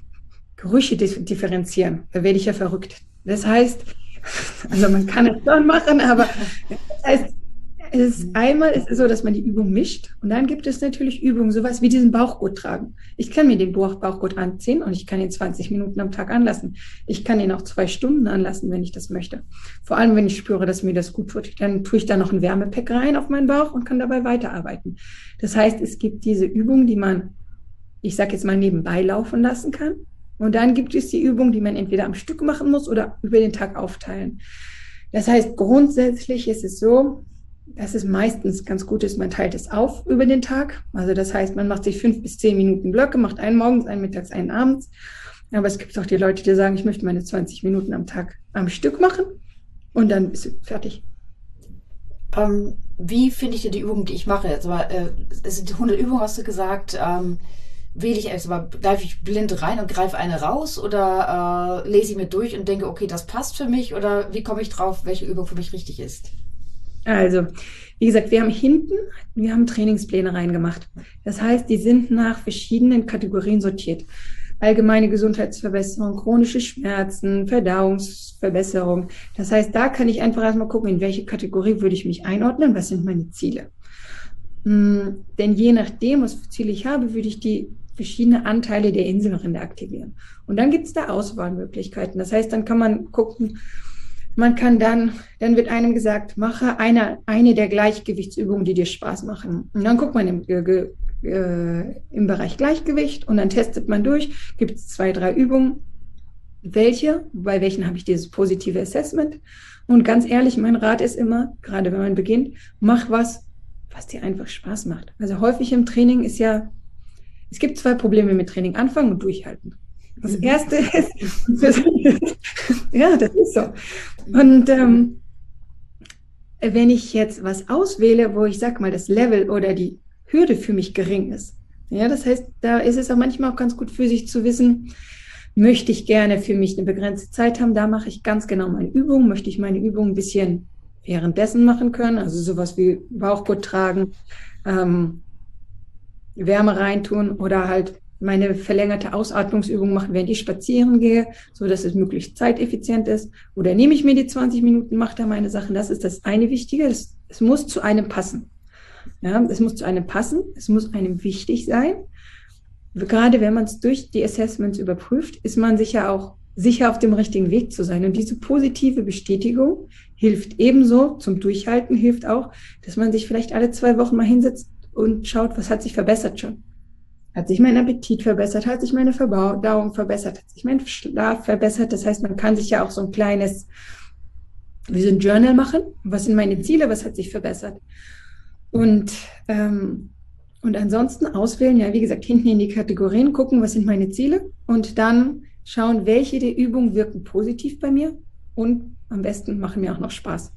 Gerüche differenzieren. Da werde ich ja verrückt. Das heißt, [laughs] also man kann es schon machen, aber [laughs] das heißt, es ist einmal ist es so, dass man die Übung mischt und dann gibt es natürlich Übungen, sowas wie diesen Bauchgurt tragen. Ich kann mir den Bauchgurt anziehen und ich kann ihn 20 Minuten am Tag anlassen. Ich kann ihn auch zwei Stunden anlassen, wenn ich das möchte. Vor allem, wenn ich spüre, dass mir das gut tut. Dann tue ich da noch ein Wärmepack rein auf meinen Bauch und kann dabei weiterarbeiten. Das heißt, es gibt diese Übung, die man, ich sage jetzt mal, nebenbei laufen lassen kann. Und dann gibt es die Übung, die man entweder am Stück machen muss oder über den Tag aufteilen. Das heißt, grundsätzlich ist es so, dass es meistens ganz gut ist, man teilt es auf über den Tag. Also das heißt, man macht sich fünf bis zehn Minuten Blöcke, macht einen morgens, einen mittags, einen abends. Aber es gibt auch die Leute, die sagen, ich möchte meine 20 Minuten am Tag am Stück machen und dann bist du fertig. Ähm, wie finde ich dir die Übung, die ich mache? Also, äh, es sind 100 Übungen, hast du gesagt. Ähm, wähle ich erst mal, greife ich blind rein und greife eine raus oder äh, lese ich mir durch und denke, okay, das passt für mich oder wie komme ich drauf, welche Übung für mich richtig ist? Also, wie gesagt, wir haben hinten, wir haben Trainingspläne reingemacht. Das heißt, die sind nach verschiedenen Kategorien sortiert. Allgemeine Gesundheitsverbesserung, chronische Schmerzen, Verdauungsverbesserung. Das heißt, da kann ich einfach erstmal gucken, in welche Kategorie würde ich mich einordnen, was sind meine Ziele. Hm, denn je nachdem, was für Ziele ich habe, würde ich die verschiedene Anteile der Inselrinde aktivieren. Und dann gibt es da Auswahlmöglichkeiten. Das heißt, dann kann man gucken, man kann dann, dann wird einem gesagt, mache eine, eine der Gleichgewichtsübungen, die dir Spaß machen. Und dann guckt man im, äh, äh, im Bereich Gleichgewicht und dann testet man durch, gibt es zwei, drei Übungen, welche, bei welchen habe ich dieses positive Assessment. Und ganz ehrlich, mein Rat ist immer, gerade wenn man beginnt, mach was, was dir einfach Spaß macht. Also häufig im Training ist ja, es gibt zwei Probleme mit Training, anfangen und durchhalten. Das mhm. erste ist, [laughs] ja, das ist so. Und ähm, wenn ich jetzt was auswähle, wo ich sag mal, das Level oder die Hürde für mich gering ist, ja, das heißt, da ist es auch manchmal auch ganz gut für sich zu wissen, möchte ich gerne für mich eine begrenzte Zeit haben, da mache ich ganz genau meine Übung, möchte ich meine Übung ein bisschen währenddessen machen können, also sowas wie Bauchgurt tragen, ähm, Wärme reintun oder halt meine verlängerte Ausatmungsübung machen, während ich spazieren gehe, so dass es möglichst zeiteffizient ist. Oder nehme ich mir die 20 Minuten, mache da meine Sachen. Das ist das eine Wichtige. Es, es muss zu einem passen. Ja, es muss zu einem passen. Es muss einem wichtig sein. Gerade wenn man es durch die Assessments überprüft, ist man sicher auch sicher auf dem richtigen Weg zu sein. Und diese positive Bestätigung hilft ebenso zum Durchhalten, hilft auch, dass man sich vielleicht alle zwei Wochen mal hinsetzt und schaut, was hat sich verbessert schon. Hat sich mein Appetit verbessert? Hat sich meine Verdauung verbessert? Hat sich mein Schlaf verbessert? Das heißt, man kann sich ja auch so ein kleines, wie so ein Journal machen. Was sind meine Ziele? Was hat sich verbessert? Und, ähm, und ansonsten auswählen, ja, wie gesagt, hinten in die Kategorien gucken, was sind meine Ziele? Und dann schauen, welche der Übungen wirken positiv bei mir und am besten machen mir auch noch Spaß.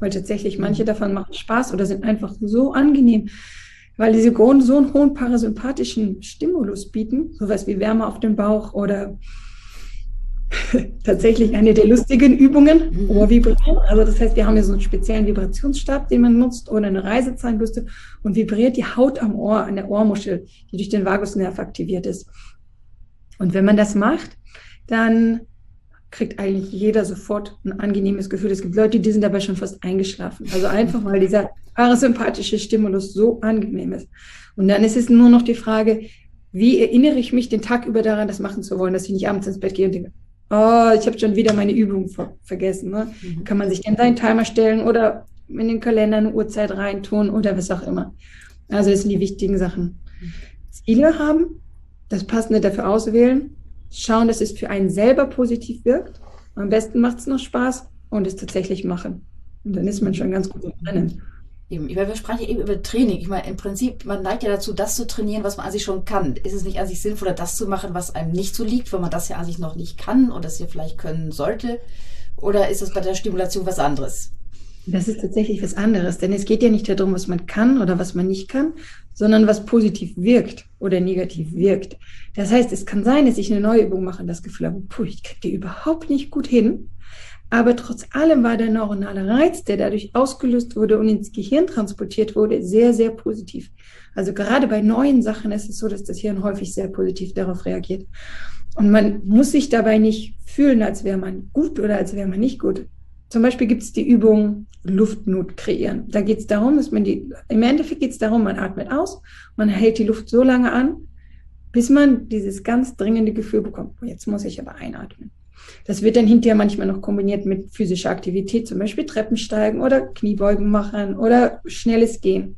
Weil tatsächlich manche davon machen Spaß oder sind einfach so angenehm weil diese Kronen so einen hohen parasympathischen Stimulus bieten, sowas wie Wärme auf dem Bauch oder [laughs] tatsächlich eine der lustigen Übungen, mhm. Ohrvibrieren. Also das heißt, wir haben hier so einen speziellen Vibrationsstab, den man nutzt, oder eine Reisezahnbürste und vibriert die Haut am Ohr, an der Ohrmuschel, die durch den Vagusnerv aktiviert ist. Und wenn man das macht, dann kriegt eigentlich jeder sofort ein angenehmes Gefühl. Es gibt Leute, die sind dabei schon fast eingeschlafen. Also einfach, weil dieser parasympathische Stimulus so angenehm ist. Und dann ist es nur noch die Frage, wie erinnere ich mich den Tag über daran, das machen zu wollen, dass ich nicht abends ins Bett gehe und denke, oh, ich habe schon wieder meine Übung ver vergessen. Ne? Mhm. Kann man sich denn seinen Timer stellen oder in den Kalender eine Uhrzeit reintun oder was auch immer. Also das sind die wichtigen Sachen. Ziele haben, das Passende dafür auswählen schauen, dass es für einen selber positiv wirkt. Am besten macht es noch Spaß und es tatsächlich machen. Und dann ist man schon ganz gut drinnen. Eben, ich meine, wir sprechen ja eben über Training. Ich meine, im Prinzip, man neigt ja dazu, das zu trainieren, was man an sich schon kann. Ist es nicht an sich sinnvoller, das zu machen, was einem nicht so liegt, wenn man das ja an sich noch nicht kann oder das ja vielleicht können sollte? Oder ist es bei der Stimulation was anderes? Das ist tatsächlich was anderes, denn es geht ja nicht darum, was man kann oder was man nicht kann, sondern was positiv wirkt oder negativ wirkt. Das heißt, es kann sein, dass ich eine neue Übung mache und das Gefühl habe, puh, ich kriege die überhaupt nicht gut hin. Aber trotz allem war der neuronale Reiz, der dadurch ausgelöst wurde und ins Gehirn transportiert wurde, sehr, sehr positiv. Also gerade bei neuen Sachen ist es so, dass das Hirn häufig sehr positiv darauf reagiert. Und man muss sich dabei nicht fühlen, als wäre man gut oder als wäre man nicht gut. Zum Beispiel gibt es die Übung Luftnot kreieren. Da geht es darum, dass man die, im Endeffekt geht es darum, man atmet aus, man hält die Luft so lange an, bis man dieses ganz dringende Gefühl bekommt, oh, jetzt muss ich aber einatmen. Das wird dann hinterher manchmal noch kombiniert mit physischer Aktivität, zum Beispiel Treppensteigen oder Kniebeugen machen oder schnelles Gehen.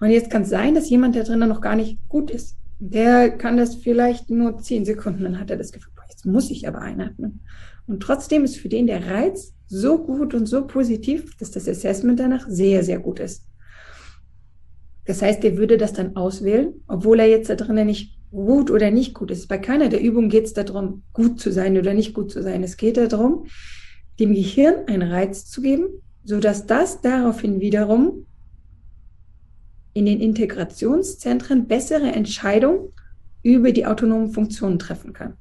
Und jetzt kann es sein, dass jemand da drinnen noch gar nicht gut ist. Der kann das vielleicht nur zehn Sekunden, dann hat er das Gefühl, jetzt muss ich aber einatmen. Und trotzdem ist für den der Reiz so gut und so positiv, dass das Assessment danach sehr, sehr gut ist. Das heißt, er würde das dann auswählen, obwohl er jetzt da drinnen nicht gut oder nicht gut ist. Bei keiner der Übungen geht es darum, gut zu sein oder nicht gut zu sein. Es geht darum, dem Gehirn einen Reiz zu geben, sodass das daraufhin wiederum in den Integrationszentren bessere Entscheidungen über die autonomen Funktionen treffen kann.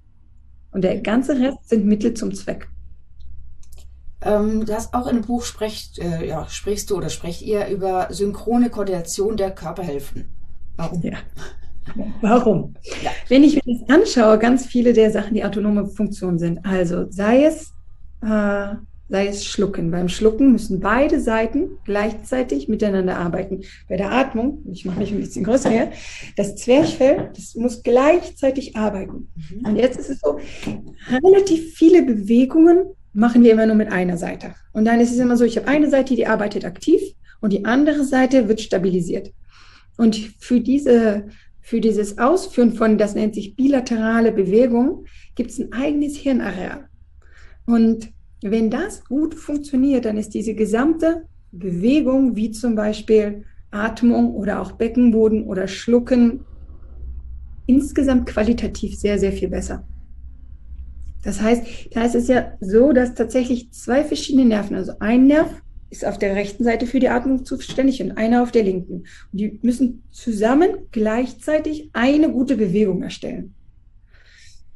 Und der ganze Rest sind Mittel zum Zweck. Ähm, du hast auch im Buch sprecht, äh, ja, sprichst du oder sprecht ihr über synchrone Koordination der Körperhälften. Warum? Ja. Warum? Ja. Wenn ich mir das anschaue, ganz viele der Sachen, die autonome Funktionen sind. Also sei es, äh, sei es Schlucken. Beim Schlucken müssen beide Seiten gleichzeitig miteinander arbeiten. Bei der Atmung, ich mache mich ein bisschen größer hier, das Zwerchfell, das muss gleichzeitig arbeiten. Mhm. Und jetzt ist es so, relativ viele Bewegungen machen wir immer nur mit einer Seite. Und dann ist es immer so, ich habe eine Seite, die arbeitet aktiv und die andere Seite wird stabilisiert. Und für diese für dieses Ausführen von, das nennt sich bilaterale Bewegung, gibt es ein eigenes Hirnareal. Und wenn das gut funktioniert, dann ist diese gesamte Bewegung, wie zum Beispiel Atmung oder auch Beckenboden oder Schlucken, insgesamt qualitativ sehr, sehr viel besser. Das heißt, da ist es ja so, dass tatsächlich zwei verschiedene Nerven, also ein Nerv ist auf der rechten Seite für die Atmung zuständig und einer auf der linken. Und die müssen zusammen gleichzeitig eine gute Bewegung erstellen.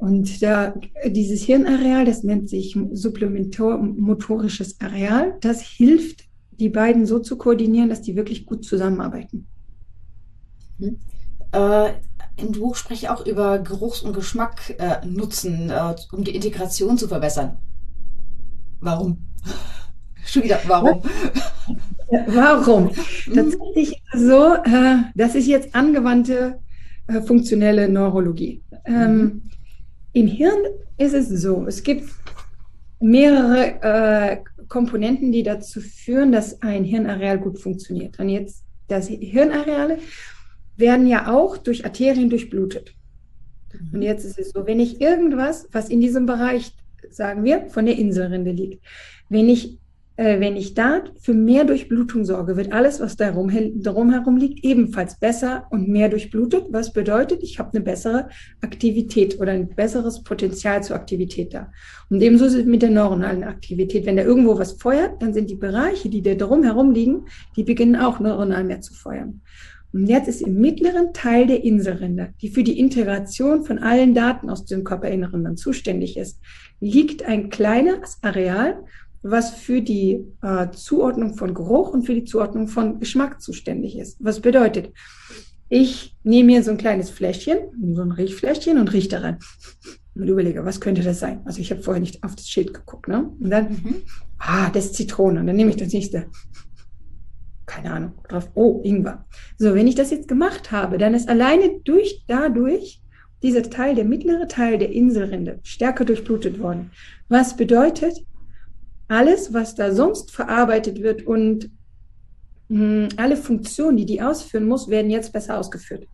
Und da, dieses Hirnareal, das nennt sich supplementarmotorisches Areal, das hilft, die beiden so zu koordinieren, dass die wirklich gut zusammenarbeiten. Mhm. Äh, Im Buch spreche ich auch über Geruchs- und Geschmacknutzen, äh, um die Integration zu verbessern. Warum? [laughs] Schon wieder, warum? [laughs] Warum? Mhm. Tatsächlich so, äh, das ist jetzt angewandte äh, funktionelle Neurologie. Ähm, mhm. Im Hirn ist es so, es gibt mehrere äh, Komponenten, die dazu führen, dass ein Hirnareal gut funktioniert. Und jetzt, das Hirnareale werden ja auch durch Arterien durchblutet. Mhm. Und jetzt ist es so, wenn ich irgendwas, was in diesem Bereich, sagen wir, von der Inselrinde liegt, wenn ich wenn ich da für mehr Durchblutung sorge, wird alles, was darum, herum liegt, ebenfalls besser und mehr durchblutet. Was bedeutet, ich habe eine bessere Aktivität oder ein besseres Potenzial zur Aktivität da. Und ebenso ist es mit der neuronalen Aktivität. Wenn da irgendwo was feuert, dann sind die Bereiche, die da drumherum liegen, die beginnen auch neuronal mehr zu feuern. Und jetzt ist im mittleren Teil der Inselrinde, die für die Integration von allen Daten aus dem Körperinneren dann zuständig ist, liegt ein kleines Areal, was für die äh, Zuordnung von Geruch und für die Zuordnung von Geschmack zuständig ist. Was bedeutet, ich nehme mir so ein kleines Fläschchen, so ein Riechfläschchen und rieche daran. Und überlege, was könnte das sein? Also ich habe vorher nicht auf das Schild geguckt. Ne? Und dann, mhm. ah, das ist Zitrone. Und dann nehme ich das nächste. Keine Ahnung, drauf. Oh, Ingwer. So, wenn ich das jetzt gemacht habe, dann ist alleine durch, dadurch dieser Teil, der mittlere Teil der Inselrinde stärker durchblutet worden. Was bedeutet, alles, was da sonst verarbeitet wird und hm, alle Funktionen, die die ausführen muss, werden jetzt besser ausgeführt.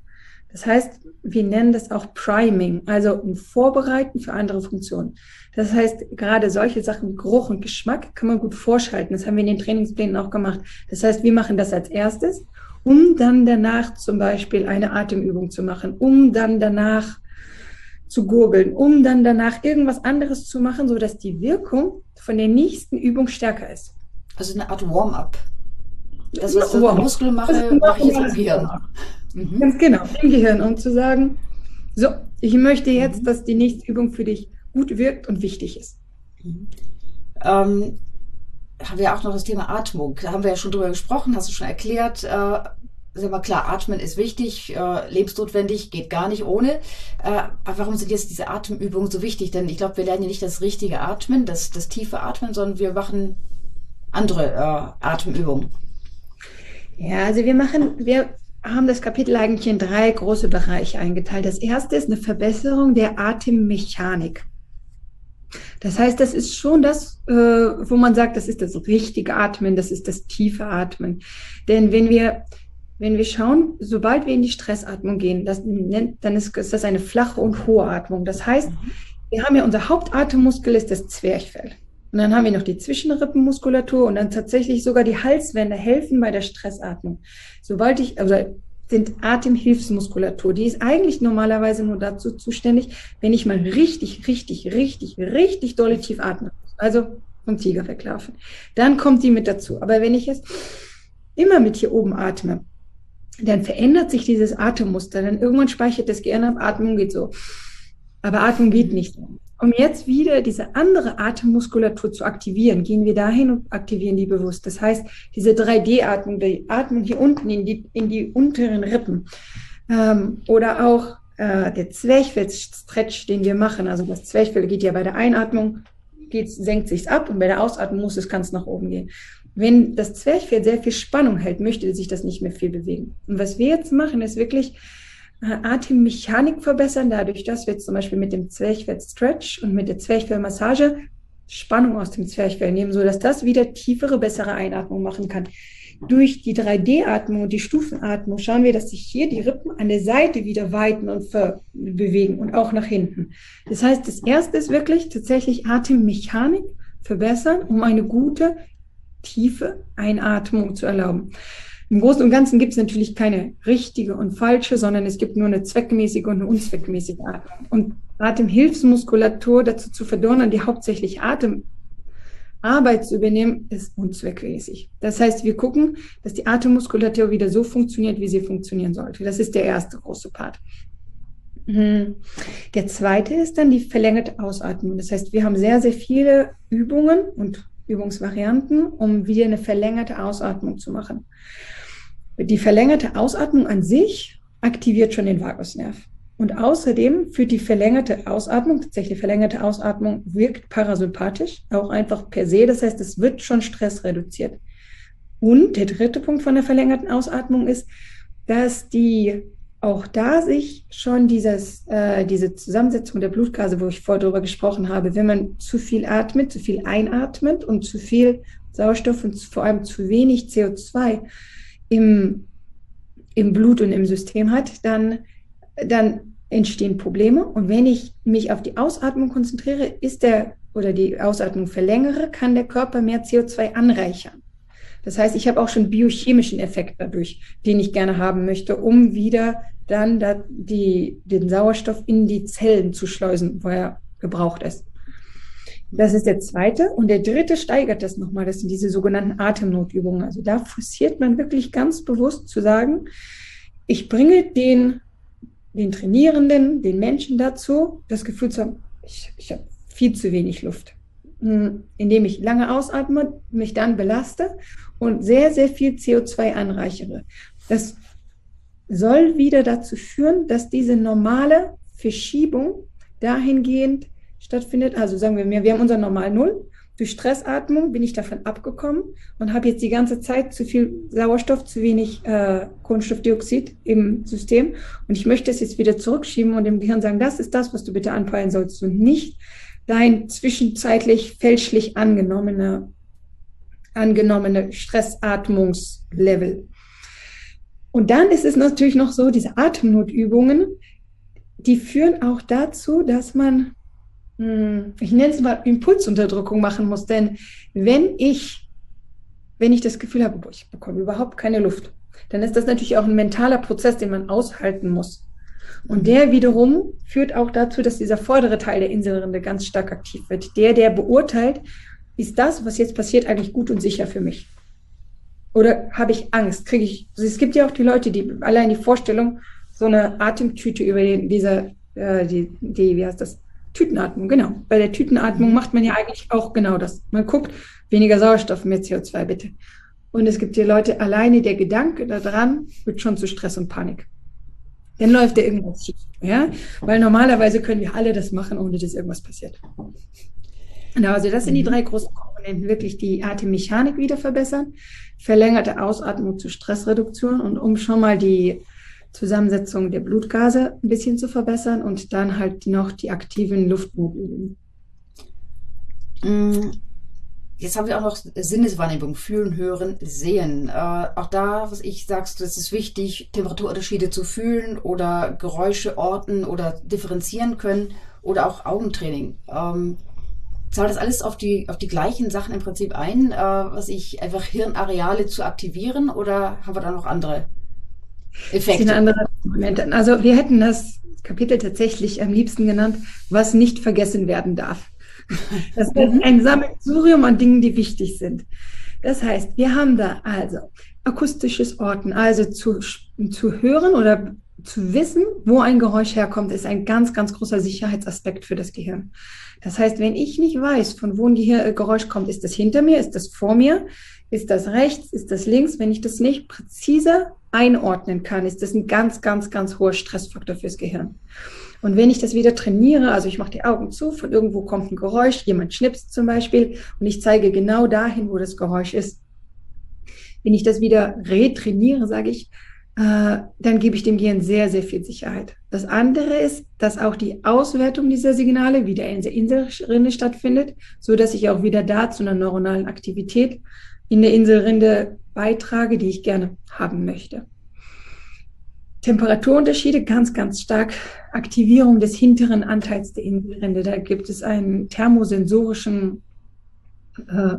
Das heißt, wir nennen das auch Priming, also ein Vorbereiten für andere Funktionen. Das heißt, gerade solche Sachen Geruch und Geschmack kann man gut vorschalten. Das haben wir in den Trainingsplänen auch gemacht. Das heißt, wir machen das als erstes, um dann danach zum Beispiel eine Atemübung zu machen, um dann danach zu gurgeln, um dann danach irgendwas anderes zu machen, sodass die Wirkung von der nächsten Übung stärker ist. Also eine Art Warm-up. Das, was ich mit Muskeln mache, mache ich jetzt im Gehirn. Mhm. Ganz genau, im Gehirn, um zu sagen, so, ich möchte jetzt, mhm. dass die nächste Übung für dich gut wirkt und wichtig ist. Mhm. Ähm, haben wir auch noch das Thema Atmung. Da haben wir ja schon drüber gesprochen, hast du schon erklärt. Äh, sag mal klar, Atmen ist wichtig, äh, lebensnotwendig, geht gar nicht ohne. Äh, aber warum sind jetzt diese Atemübungen so wichtig? Denn ich glaube, wir lernen ja nicht das richtige Atmen, das, das tiefe Atmen, sondern wir machen andere äh, Atemübungen. Ja, also wir machen, wir haben das Kapitel eigentlich in drei große Bereiche eingeteilt. Das erste ist eine Verbesserung der Atemmechanik. Das heißt, das ist schon das, äh, wo man sagt, das ist das richtige Atmen, das ist das tiefe Atmen. Denn wenn wir, wenn wir schauen, sobald wir in die Stressatmung gehen, das nennt, dann ist, ist das eine flache und hohe Atmung. Das heißt, wir haben ja unser Hauptatemmuskel ist das Zwerchfell. Und dann haben wir noch die Zwischenrippenmuskulatur und dann tatsächlich sogar die Halswände helfen bei der Stressatmung. Sobald ich, also sind Atemhilfsmuskulatur. Die ist eigentlich normalerweise nur dazu zuständig, wenn ich mal richtig, richtig, richtig, richtig dolle tief atme. Also vom Tiger weglaufen. Dann kommt die mit dazu. Aber wenn ich jetzt immer mit hier oben atme, dann verändert sich dieses Atemmuster. Dann irgendwann speichert das Gehirn ab, Atmung geht so. Aber Atmung geht nicht so. Um jetzt wieder diese andere Atemmuskulatur zu aktivieren, gehen wir dahin und aktivieren die bewusst. Das heißt, diese 3D-Atmung, die Atmung hier unten in die, in die unteren Rippen ähm, oder auch äh, der Zwerchfell-Stretch, den wir machen. Also das Zwerchfell geht ja bei der Einatmung, geht, senkt sich's ab und bei der Ausatmung muss es ganz nach oben gehen. Wenn das Zwerchfell sehr viel Spannung hält, möchte sich das nicht mehr viel bewegen. Und was wir jetzt machen, ist wirklich äh, Atemmechanik verbessern, dadurch, dass wir zum Beispiel mit dem Zwerchfell-Stretch und mit der Zwerchfellmassage Spannung aus dem Zwerchfell nehmen, so dass das wieder tiefere, bessere Einatmung machen kann. Durch die 3D-Atmung und die Stufenatmung schauen wir, dass sich hier die Rippen an der Seite wieder weiten und bewegen und auch nach hinten. Das heißt, das erste ist wirklich tatsächlich Atemmechanik verbessern, um eine gute, tiefe Einatmung zu erlauben. Im Großen und Ganzen gibt es natürlich keine richtige und falsche, sondern es gibt nur eine zweckmäßige und eine unzweckmäßige Atmung. Und Atemhilfsmuskulatur dazu zu verdonnern, die hauptsächlich Atemarbeit zu übernehmen, ist unzweckmäßig. Das heißt, wir gucken, dass die Atemmuskulatur wieder so funktioniert, wie sie funktionieren sollte. Das ist der erste große Part. Mhm. Der zweite ist dann die verlängerte Ausatmung. Das heißt, wir haben sehr, sehr viele Übungen und Übungsvarianten, um wieder eine verlängerte Ausatmung zu machen. Die verlängerte Ausatmung an sich aktiviert schon den Vagusnerv. Und außerdem führt die verlängerte Ausatmung, tatsächlich verlängerte Ausatmung wirkt parasympathisch, auch einfach per se. Das heißt, es wird schon Stress reduziert. Und der dritte Punkt von der verlängerten Ausatmung ist, dass die auch da sich schon dieses, äh, diese Zusammensetzung der Blutgase, wo ich vorher drüber gesprochen habe, wenn man zu viel atmet, zu viel einatmet und zu viel Sauerstoff und vor allem zu wenig CO2 im, im Blut und im System hat, dann, dann entstehen Probleme. Und wenn ich mich auf die Ausatmung konzentriere, ist der oder die Ausatmung verlängere, kann der Körper mehr CO2 anreichern. Das heißt, ich habe auch schon biochemischen Effekt dadurch, den ich gerne haben möchte, um wieder dann da die, den Sauerstoff in die Zellen zu schleusen, wo er gebraucht ist. Das ist der zweite. Und der dritte steigert das nochmal. Das sind diese sogenannten Atemnotübungen. Also da forciert man wirklich ganz bewusst zu sagen, ich bringe den, den Trainierenden, den Menschen dazu, das Gefühl zu haben, ich, ich habe viel zu wenig Luft. Hm, indem ich lange ausatme, mich dann belaste und sehr, sehr viel CO2 anreichere. Das soll wieder dazu führen, dass diese normale Verschiebung dahingehend stattfindet. Also sagen wir mir, wir haben unser Normal Null. Durch Stressatmung bin ich davon abgekommen und habe jetzt die ganze Zeit zu viel Sauerstoff, zu wenig äh, Kohlenstoffdioxid im System. Und ich möchte es jetzt wieder zurückschieben und dem Gehirn sagen, das ist das, was du bitte anpeilen sollst und nicht dein zwischenzeitlich fälschlich angenommene, angenommene Stressatmungslevel. Und dann ist es natürlich noch so, diese Atemnotübungen, die führen auch dazu, dass man, hm, ich nenne es mal Impulsunterdrückung machen muss. Denn wenn ich, wenn ich das Gefühl habe, ich bekomme überhaupt keine Luft, dann ist das natürlich auch ein mentaler Prozess, den man aushalten muss. Und der wiederum führt auch dazu, dass dieser vordere Teil der Inselrinde ganz stark aktiv wird. Der, der beurteilt, ist das, was jetzt passiert, eigentlich gut und sicher für mich? Oder habe ich Angst? Kriege ich, also es gibt ja auch die Leute, die allein die Vorstellung, so eine Atemtüte über den, dieser, äh, die, die, wie heißt das? Tütenatmung, genau. Bei der Tütenatmung macht man ja eigentlich auch genau das. Man guckt, weniger Sauerstoff, mehr CO2 bitte. Und es gibt die Leute, alleine der Gedanke daran wird schon zu Stress und Panik. Dann läuft da irgendwas schief. Ja? Weil normalerweise können wir alle das machen, ohne dass irgendwas passiert. Genau, also das sind die mhm. drei großen Komponenten. Wirklich die Atemmechanik wieder verbessern, verlängerte Ausatmung zur Stressreduktion und um schon mal die Zusammensetzung der Blutgase ein bisschen zu verbessern und dann halt noch die aktiven Luftmodüle. Mm, Jetzt haben wir auch noch Sinneswahrnehmung, fühlen, hören, sehen. Äh, auch da, was ich sagst, es ist wichtig, Temperaturunterschiede zu fühlen oder Geräusche orten oder differenzieren können oder auch Augentraining. Ähm, zahlt das alles auf die, auf die gleichen Sachen im Prinzip ein, äh, was ich einfach Hirnareale zu aktivieren oder haben wir da noch andere Effekte? Das andere Momente. Also wir hätten das Kapitel tatsächlich am liebsten genannt, was nicht vergessen werden darf. [laughs] Das ist mhm. ein Sammelsurium an Dingen, die wichtig sind. Das heißt, wir haben da also akustisches Orten, also zu, zu hören oder zu wissen, wo ein Geräusch herkommt, ist ein ganz, ganz großer Sicherheitsaspekt für das Gehirn. Das heißt, wenn ich nicht weiß, von wo ein Geräusch kommt, ist das hinter mir, ist das vor mir, ist das rechts, ist das links, wenn ich das nicht präzise einordnen kann, ist das ein ganz, ganz, ganz hoher Stressfaktor fürs Gehirn. Und wenn ich das wieder trainiere, also ich mache die Augen zu, von irgendwo kommt ein Geräusch, jemand schnipst zum Beispiel und ich zeige genau dahin, wo das Geräusch ist. Wenn ich das wieder retrainiere, sage ich, äh, dann gebe ich dem Gehirn sehr, sehr viel Sicherheit. Das andere ist, dass auch die Auswertung dieser Signale wieder in der Inselrinde stattfindet, so dass ich auch wieder da zu einer neuronalen Aktivität in der Inselrinde beitrage, die ich gerne haben möchte. Temperaturunterschiede ganz, ganz stark. Aktivierung des hinteren Anteils der Innenrinde. Da gibt es einen thermosensorischen äh,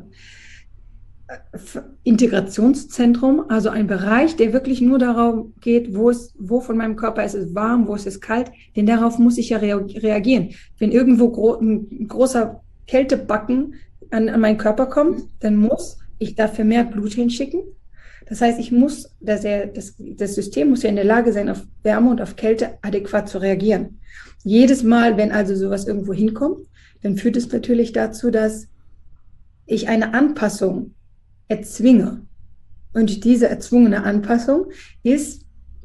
Integrationszentrum, also ein Bereich, der wirklich nur darauf geht, wo es, wo von meinem Körper ist es warm, wo ist es kalt, denn darauf muss ich ja reagieren. Wenn irgendwo gro ein großer Kältebacken an, an meinen Körper kommt, dann muss ich dafür mehr Blut hinschicken das heißt, ich muss, dass er, das, das System muss ja in der Lage sein, auf Wärme und auf Kälte adäquat zu reagieren. Jedes Mal, wenn also sowas irgendwo hinkommt, dann führt es natürlich dazu, dass ich eine Anpassung erzwinge. Und diese erzwungene Anpassung ist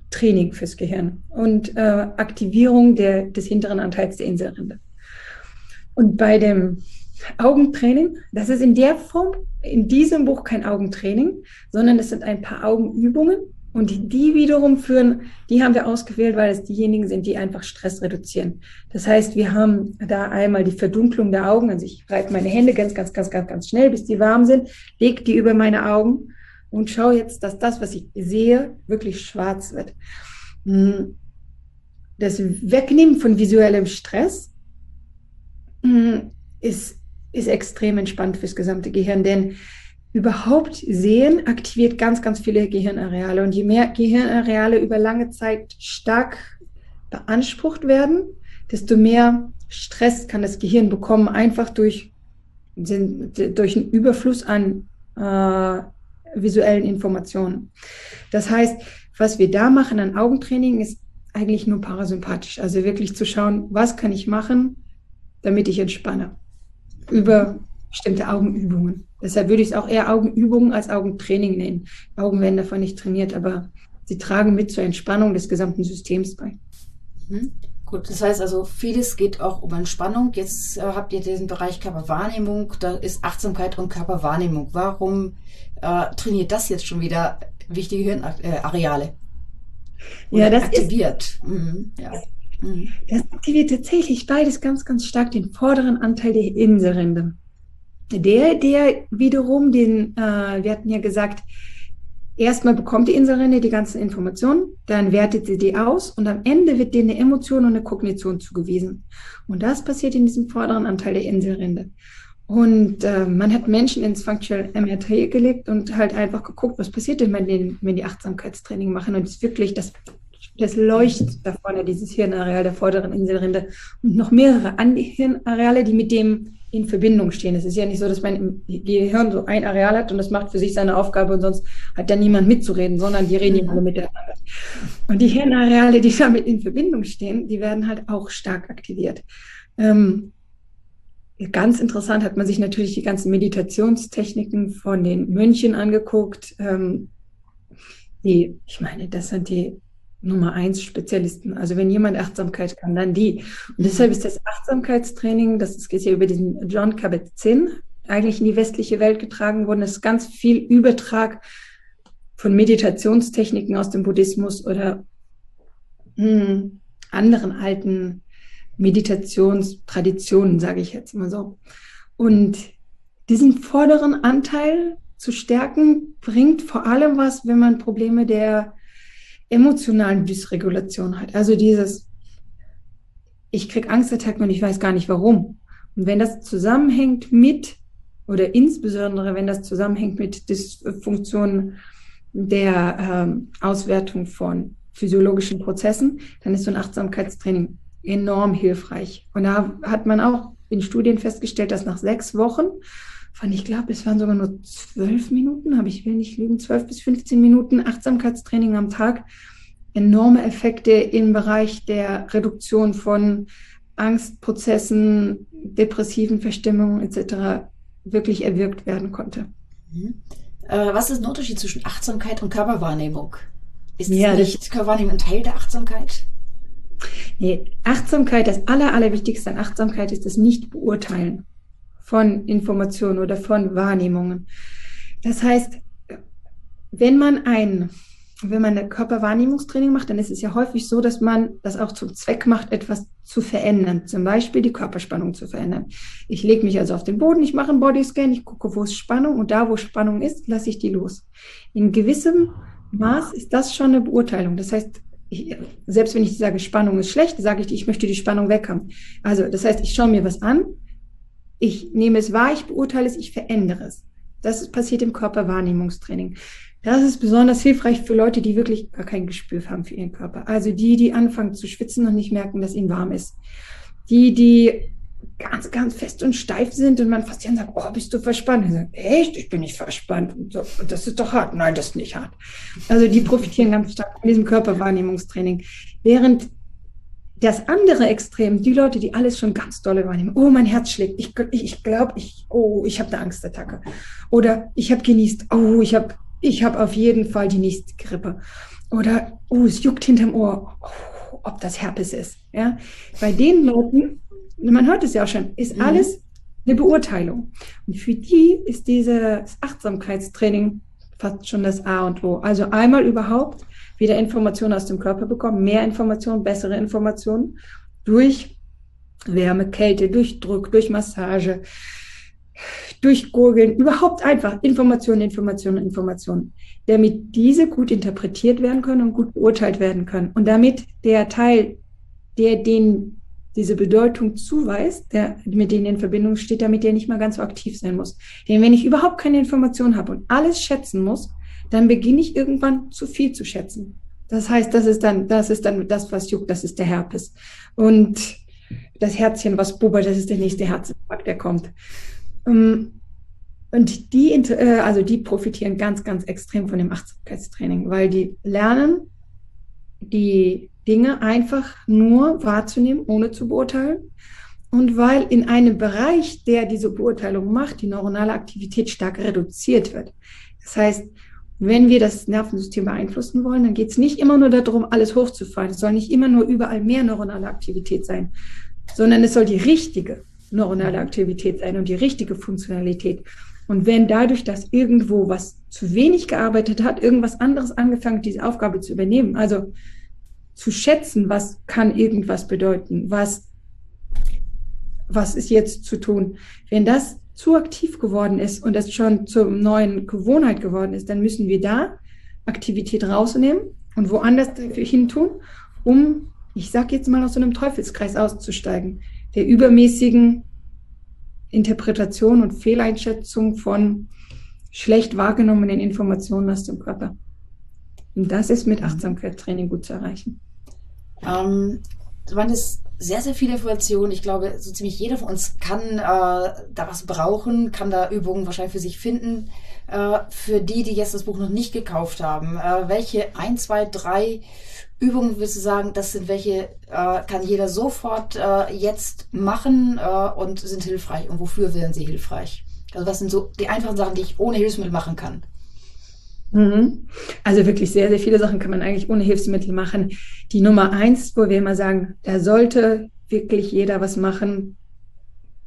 Training fürs Gehirn und äh, Aktivierung der, des hinteren Anteils der Inselrinde. Und bei dem Augentraining, das ist in der Form, in diesem Buch kein Augentraining, sondern es sind ein paar Augenübungen und die wiederum führen, die haben wir ausgewählt, weil es diejenigen sind, die einfach Stress reduzieren. Das heißt, wir haben da einmal die Verdunklung der Augen. Also ich reibe meine Hände ganz, ganz, ganz, ganz, ganz schnell, bis die warm sind, leg die über meine Augen und schaue jetzt, dass das, was ich sehe, wirklich schwarz wird. Hm. Das Wegnehmen von visuellem Stress hm, ist ist extrem entspannt fürs gesamte Gehirn, denn überhaupt sehen aktiviert ganz, ganz viele Gehirnareale. Und je mehr Gehirnareale über lange Zeit stark beansprucht werden, desto mehr Stress kann das Gehirn bekommen, einfach durch, durch einen Überfluss an äh, visuellen Informationen. Das heißt, was wir da machen an Augentraining ist eigentlich nur parasympathisch. Also wirklich zu schauen, was kann ich machen, damit ich entspanne über bestimmte Augenübungen. Deshalb würde ich es auch eher Augenübungen als Augentraining nennen. Augen werden davon nicht trainiert, aber sie tragen mit zur Entspannung des gesamten Systems bei. Mhm. Gut, das heißt also, vieles geht auch um Entspannung. Jetzt äh, habt ihr diesen Bereich Körperwahrnehmung, da ist Achtsamkeit und Körperwahrnehmung. Warum äh, trainiert das jetzt schon wieder wichtige Hirnareale? Äh, ja, das aktiviert. Ist, mhm, ja. Mhm. Das aktiviert tatsächlich beides ganz, ganz stark den vorderen Anteil der Inselrinde. Der, der wiederum den, äh, wir hatten ja gesagt, Erstmal bekommt die Inselrinde die ganzen Informationen, dann wertet sie die aus und am Ende wird dir eine Emotion und eine Kognition zugewiesen. Und das passiert in diesem vorderen Anteil der Inselrinde. Und äh, man hat Menschen ins Functional MRT gelegt und halt einfach geguckt, was passiert denn, wenn die, wenn die Achtsamkeitstraining machen. Und es ist wirklich, das, das leuchtet da vorne, dieses Hirnareal der vorderen Inselrinde und noch mehrere Hirnareale, die mit dem in Verbindung stehen. Es ist ja nicht so, dass mein im Gehirn so ein Areal hat und das macht für sich seine Aufgabe und sonst hat da niemand mitzureden, sondern die reden ja alle miteinander. Und die Hirnareale, die damit in Verbindung stehen, die werden halt auch stark aktiviert. Ähm, ganz interessant hat man sich natürlich die ganzen Meditationstechniken von den Mönchen angeguckt. Ähm, die, ich meine, das sind die Nummer eins Spezialisten. Also wenn jemand Achtsamkeit kann, dann die. Und deshalb ist das Achtsamkeitstraining, das geht ja über diesen John Kabat-Zinn, eigentlich in die westliche Welt getragen worden. Das ist ganz viel Übertrag von Meditationstechniken aus dem Buddhismus oder mh, hm, anderen alten Meditationstraditionen, sage ich jetzt mal so. Und diesen vorderen Anteil zu stärken, bringt vor allem was, wenn man Probleme der emotionalen Dysregulation hat. Also dieses, ich kriege Angstattacken und ich weiß gar nicht warum. Und wenn das zusammenhängt mit, oder insbesondere wenn das zusammenhängt mit Dysfunktionen der ähm, Auswertung von physiologischen Prozessen, dann ist so ein Achtsamkeitstraining enorm hilfreich. Und da hat man auch in Studien festgestellt, dass nach sechs Wochen von, ich glaube, es waren sogar nur zwölf Minuten, aber ich will nicht lügen, zwölf bis 15 Minuten Achtsamkeitstraining am Tag, enorme Effekte im Bereich der Reduktion von Angstprozessen, depressiven Verstimmungen etc. wirklich erwirkt werden konnte. Mhm. Äh, was ist der Unterschied zwischen Achtsamkeit und Körperwahrnehmung? Ist ja, nicht Körperwahrnehmung ein Teil der Achtsamkeit? Nee, Achtsamkeit, das Aller, Allerwichtigste an Achtsamkeit ist das Nicht-Beurteilen von Informationen oder von Wahrnehmungen. Das heißt, wenn man ein, wenn man ein Körperwahrnehmungstraining macht, dann ist es ja häufig so, dass man das auch zum Zweck macht, etwas zu verändern. Zum Beispiel die Körperspannung zu verändern. Ich lege mich also auf den Boden, ich mache einen Bodyscan, ich gucke, wo ist Spannung und da, wo Spannung ist, lasse ich die los. In gewissem Maß ist das schon eine Beurteilung. Das heißt, ich, selbst wenn ich sage, Spannung ist schlecht, sage ich, ich möchte die Spannung weg haben. Also, das heißt, ich schaue mir was an, ich nehme es wahr, ich beurteile es, ich verändere es. Das passiert im Körperwahrnehmungstraining. Das ist besonders hilfreich für Leute, die wirklich gar kein Gespür haben für ihren Körper. Also die, die anfangen zu schwitzen und nicht merken, dass ihnen warm ist. Die, die ganz, ganz fest und steif sind und man fast dann sagt, oh, bist du verspannt? Und sagt, echt? Ich bin nicht verspannt. Und so, das ist doch hart. Nein, das ist nicht hart. Also die profitieren ganz stark von diesem Körperwahrnehmungstraining. Während das andere Extrem, die Leute, die alles schon ganz dolle wahrnehmen, oh, mein Herz schlägt, ich glaube, ich, ich, glaub, ich, oh, ich habe eine Angstattacke. Oder ich habe genießt, oh, ich habe ich hab auf jeden Fall die nächste Grippe. Oder, oh, es juckt hinterm Ohr, oh, ob das Herpes ist. Ja? Bei den Leuten, man hört es ja auch schon, ist mhm. alles eine Beurteilung. Und für die ist dieses Achtsamkeitstraining fast schon das A und O. Also einmal überhaupt wieder Informationen aus dem Körper bekommen, mehr Informationen, bessere Informationen durch Wärme, Kälte, durch Druck, durch Massage, durch Gurgeln, überhaupt einfach Informationen, Informationen, Informationen, damit diese gut interpretiert werden können und gut beurteilt werden können. Und damit der Teil, der den diese Bedeutung zuweist, der mit denen in Verbindung steht, damit der nicht mal ganz so aktiv sein muss. Denn wenn ich überhaupt keine Information habe und alles schätzen muss, dann beginne ich irgendwann zu viel zu schätzen. Das heißt, das ist dann, das ist dann das, was juckt, das ist der Herpes. Und das Herzchen, was bubbert, das ist der nächste Herzinfarkt, der kommt. Ähm, und die, äh, also die profitieren ganz, ganz extrem von dem Achtsamkeitstraining, weil die lernen, die Dinge einfach nur wahrzunehmen, ohne zu beurteilen. Und weil in einem Bereich, der diese Beurteilung macht, die neuronale Aktivität stark reduziert wird. Das heißt, wenn wir das Nervensystem beeinflussen wollen, dann geht es nicht immer nur darum, alles hochzufahren. Es soll nicht immer nur überall mehr neuronale Aktivität sein, sondern es soll die richtige neuronale Aktivität sein und die richtige Funktionalität. Und wenn dadurch, dass irgendwo was zu wenig gearbeitet hat, irgendwas anderes angefangen, diese Aufgabe zu übernehmen, also zu schätzen, was kann irgendwas bedeuten, was, was ist jetzt zu tun, wenn das zu aktiv geworden ist und es schon zur neuen Gewohnheit geworden ist, dann müssen wir da Aktivität rausnehmen und woanders hin tun, um, ich sag jetzt mal, aus so einem Teufelskreis auszusteigen, der übermäßigen Interpretation und Fehleinschätzung von schlecht wahrgenommenen Informationen aus dem Körper. Und das ist mit Achtsamkeitstraining gut zu erreichen. Ähm, waren es sehr, sehr viele Informationen. Ich glaube, so ziemlich jeder von uns kann äh, da was brauchen, kann da Übungen wahrscheinlich für sich finden. Äh, für die, die jetzt das Buch noch nicht gekauft haben, äh, welche ein, zwei, drei Übungen würdest du sagen, das sind welche, äh, kann jeder sofort äh, jetzt machen äh, und sind hilfreich? Und wofür wären sie hilfreich? Also was sind so die einfachen Sachen, die ich ohne Hilfsmittel machen kann? Mhm. Also wirklich sehr, sehr viele Sachen kann man eigentlich ohne Hilfsmittel machen. Die Nummer eins, wo wir immer sagen, da sollte wirklich jeder was machen,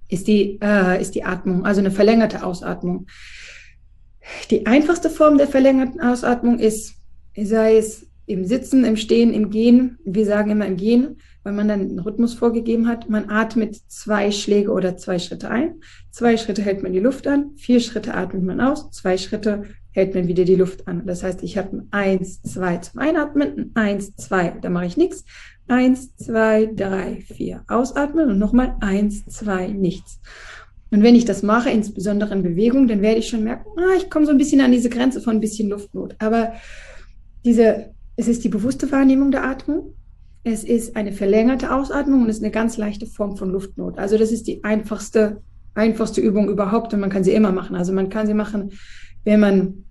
ist die, äh, ist die Atmung, also eine verlängerte Ausatmung. Die einfachste Form der verlängerten Ausatmung ist, sei es im Sitzen, im Stehen, im Gehen, wir sagen immer im Gehen, weil man dann einen Rhythmus vorgegeben hat. Man atmet zwei Schläge oder zwei Schritte ein, zwei Schritte hält man die Luft an, vier Schritte atmet man aus, zwei Schritte hält man wieder die Luft an. Das heißt, ich habe eins, zwei zum Einatmen, eins, zwei, da mache ich nichts. Eins, zwei, drei, vier. Ausatmen und nochmal eins, zwei, nichts. Und wenn ich das mache, insbesondere in Bewegung, dann werde ich schon merken, ah, ich komme so ein bisschen an diese Grenze von ein bisschen Luftnot. Aber diese, es ist die bewusste Wahrnehmung der Atmung. Es ist eine verlängerte Ausatmung und es ist eine ganz leichte Form von Luftnot. Also das ist die einfachste, einfachste Übung überhaupt und man kann sie immer machen. Also man kann sie machen, wenn man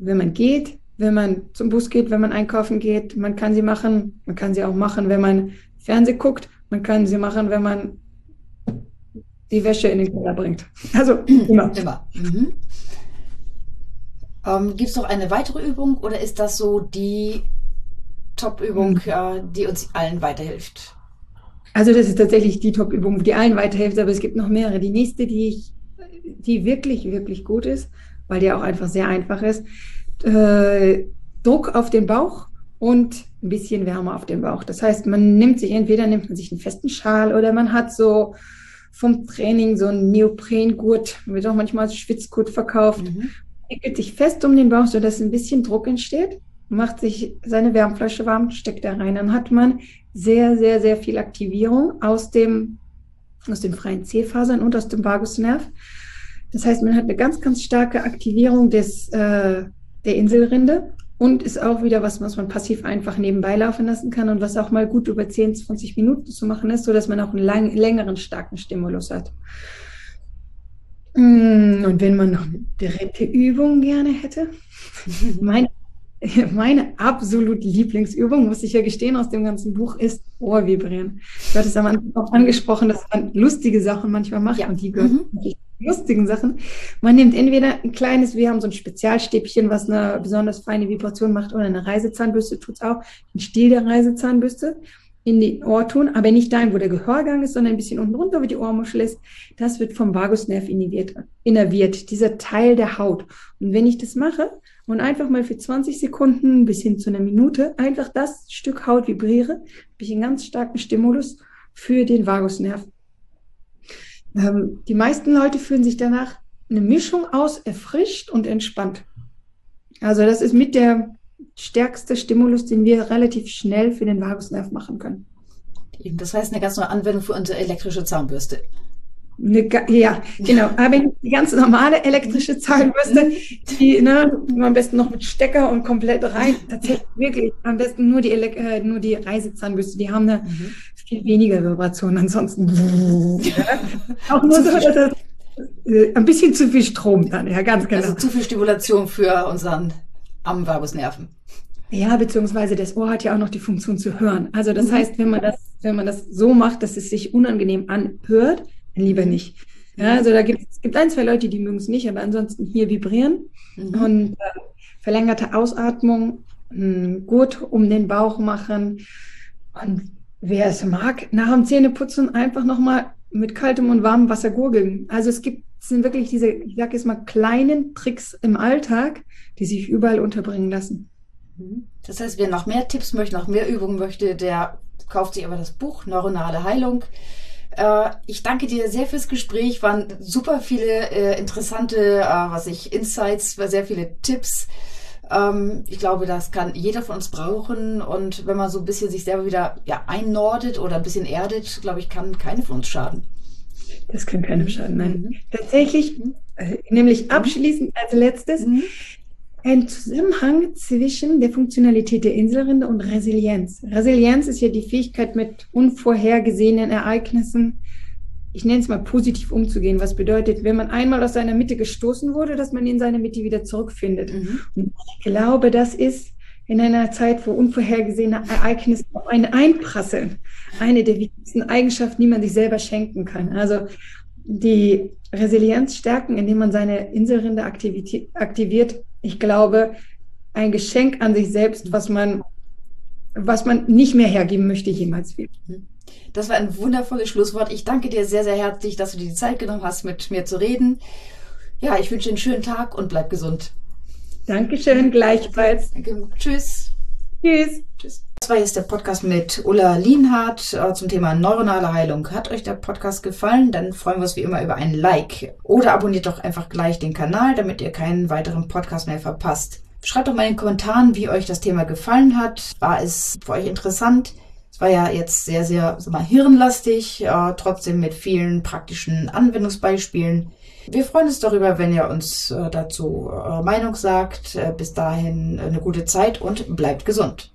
wenn man geht, wenn man zum Bus geht, wenn man einkaufen geht. Man kann sie machen. Man kann sie auch machen, wenn man Fernseh guckt. Man kann sie machen, wenn man die Wäsche in den Keller bringt. [laughs] Also immer. Immer. Mhm. Ähm, Gibt es noch eine weitere Übung oder ist das so die Top-Übung, mhm. äh, die uns allen weiterhilft? Also das ist tatsächlich die Top-Übung, die allen weiterhilft, aber es gibt noch mehrere. Die nächste, die ich, die wirklich, wirklich gut ist, weil die auch einfach sehr einfach ist. Äh, Druck auf den Bauch und ein bisschen Wärme auf den Bauch. Das heißt, man nimmt sich, entweder nimmt man sich einen festen Schal oder man hat so vom Training so einen Neoprengurt, wird auch manchmal als Schwitzgurt verkauft, mhm. wickelt sich fest um den Bauch, sodass ein bisschen Druck entsteht, macht sich seine Wärmflasche warm, steckt da rein. Dann hat man sehr, sehr, sehr viel Aktivierung aus dem, aus den freien C-Fasern und aus dem Vagusnerv. Das heißt, man hat eine ganz, ganz starke Aktivierung des, äh, der Inselrinde und ist auch wieder was, was man passiv einfach nebenbei laufen lassen kann und was auch mal gut über 10, 20 Minuten zu machen ist, sodass man auch einen lang, längeren, starken Stimulus hat. Mm, und wenn man noch eine dritte Übung gerne hätte, [laughs] meine, meine absolut Lieblingsübung, muss ich ja gestehen, aus dem ganzen Buch ist Ohrvibrieren. Du hattest am Anfang auch angesprochen, dass man lustige Sachen manchmal macht ja. und die gehören mhm lustigen Sachen. Man nimmt entweder ein kleines, wir haben so ein Spezialstäbchen, was eine besonders feine Vibration macht, oder eine Reisezahnbürste tut es auch, den Stiel der Reisezahnbürste in die Ohr tun, aber nicht dahin, wo der Gehörgang ist, sondern ein bisschen unten runter, wo die Ohrmuschel ist. Das wird vom Vagusnerv innerviert, dieser Teil der Haut. Und wenn ich das mache und einfach mal für 20 Sekunden bis hin zu einer Minute einfach das Stück Haut vibriere, habe ich einen ganz starken Stimulus für den Vagusnerv. Ähm, die meisten Leute fühlen sich danach eine Mischung aus erfrischt und entspannt. Also das ist mit der stärkste Stimulus, den wir relativ schnell für den Vagusnerv machen können. Das heißt eine ganz neue Anwendung für unsere elektrische Zahnbürste. Eine, ja, genau. Aber die ganz normale elektrische Zahnbürste, die ne, am besten noch mit Stecker und komplett rein. Tatsächlich wirklich am besten nur die, äh, nur die Reisezahnbürste. Die haben eine mhm. viel weniger Vibration. Ansonsten [laughs] auch nur so, dass das, äh, ein bisschen zu viel Strom dann. Ja, ganz genau. Also zu viel Stimulation für unseren Amvagusnerven. Ja, beziehungsweise das Ohr hat ja auch noch die Funktion zu hören. Also das mhm. heißt, wenn man das, wenn man das so macht, dass es sich unangenehm anhört, lieber nicht. Ja, also da gibt es gibt ein, zwei Leute, die mögen es nicht, aber ansonsten hier vibrieren mhm. und äh, verlängerte Ausatmung, mh, gut um den Bauch machen und wer es mag, nach dem Zähneputzen einfach nochmal mit kaltem und warmem Wasser gurgeln. Also es gibt es sind wirklich diese, ich sage jetzt mal, kleinen Tricks im Alltag, die sich überall unterbringen lassen. Mhm. Das heißt, wer noch mehr Tipps möchte, noch mehr Übungen möchte, der kauft sich aber das Buch Neuronale Heilung. Äh, ich danke dir sehr fürs Gespräch. Waren super viele äh, interessante, äh, was ich Insights, sehr viele Tipps. Ähm, ich glaube, das kann jeder von uns brauchen. Und wenn man so ein bisschen sich selber wieder ja, einnordet oder ein bisschen erdet, glaube ich, kann keine von uns schaden. Das kann keinem schaden, nein. Mhm. Tatsächlich, äh, nämlich mhm. abschließend als letztes, mhm. Ein Zusammenhang zwischen der Funktionalität der Inselrinde und Resilienz. Resilienz ist ja die Fähigkeit, mit unvorhergesehenen Ereignissen ich nenne es mal positiv umzugehen, was bedeutet, wenn man einmal aus seiner Mitte gestoßen wurde, dass man in seine Mitte wieder zurückfindet. Mhm. Und ich glaube, das ist in einer Zeit, wo unvorhergesehene Ereignisse auf einen einprasseln, eine der wichtigsten Eigenschaften, die man sich selber schenken kann. Also die Resilienz stärken, indem man seine Inselrinde aktiviert. Ich glaube, ein Geschenk an sich selbst, was man, was man nicht mehr hergeben möchte, jemals wieder. Mhm. Das war ein wundervolles Schlusswort. Ich danke dir sehr, sehr herzlich, dass du dir die Zeit genommen hast, mit mir zu reden. Ja, ich wünsche dir einen schönen Tag und bleib gesund. Dankeschön, gleichfalls. Danke. Tschüss. Tschüss. Das war jetzt der Podcast mit Ulla Lienhardt äh, zum Thema neuronale Heilung. Hat euch der Podcast gefallen? Dann freuen wir uns wie immer über ein Like. Oder abonniert doch einfach gleich den Kanal, damit ihr keinen weiteren Podcast mehr verpasst. Schreibt doch mal in den Kommentaren, wie euch das Thema gefallen hat. War es für euch interessant? war ja jetzt sehr, sehr mal, hirnlastig, äh, trotzdem mit vielen praktischen Anwendungsbeispielen. Wir freuen uns darüber, wenn ihr uns äh, dazu eure Meinung sagt. Äh, bis dahin eine gute Zeit und bleibt gesund.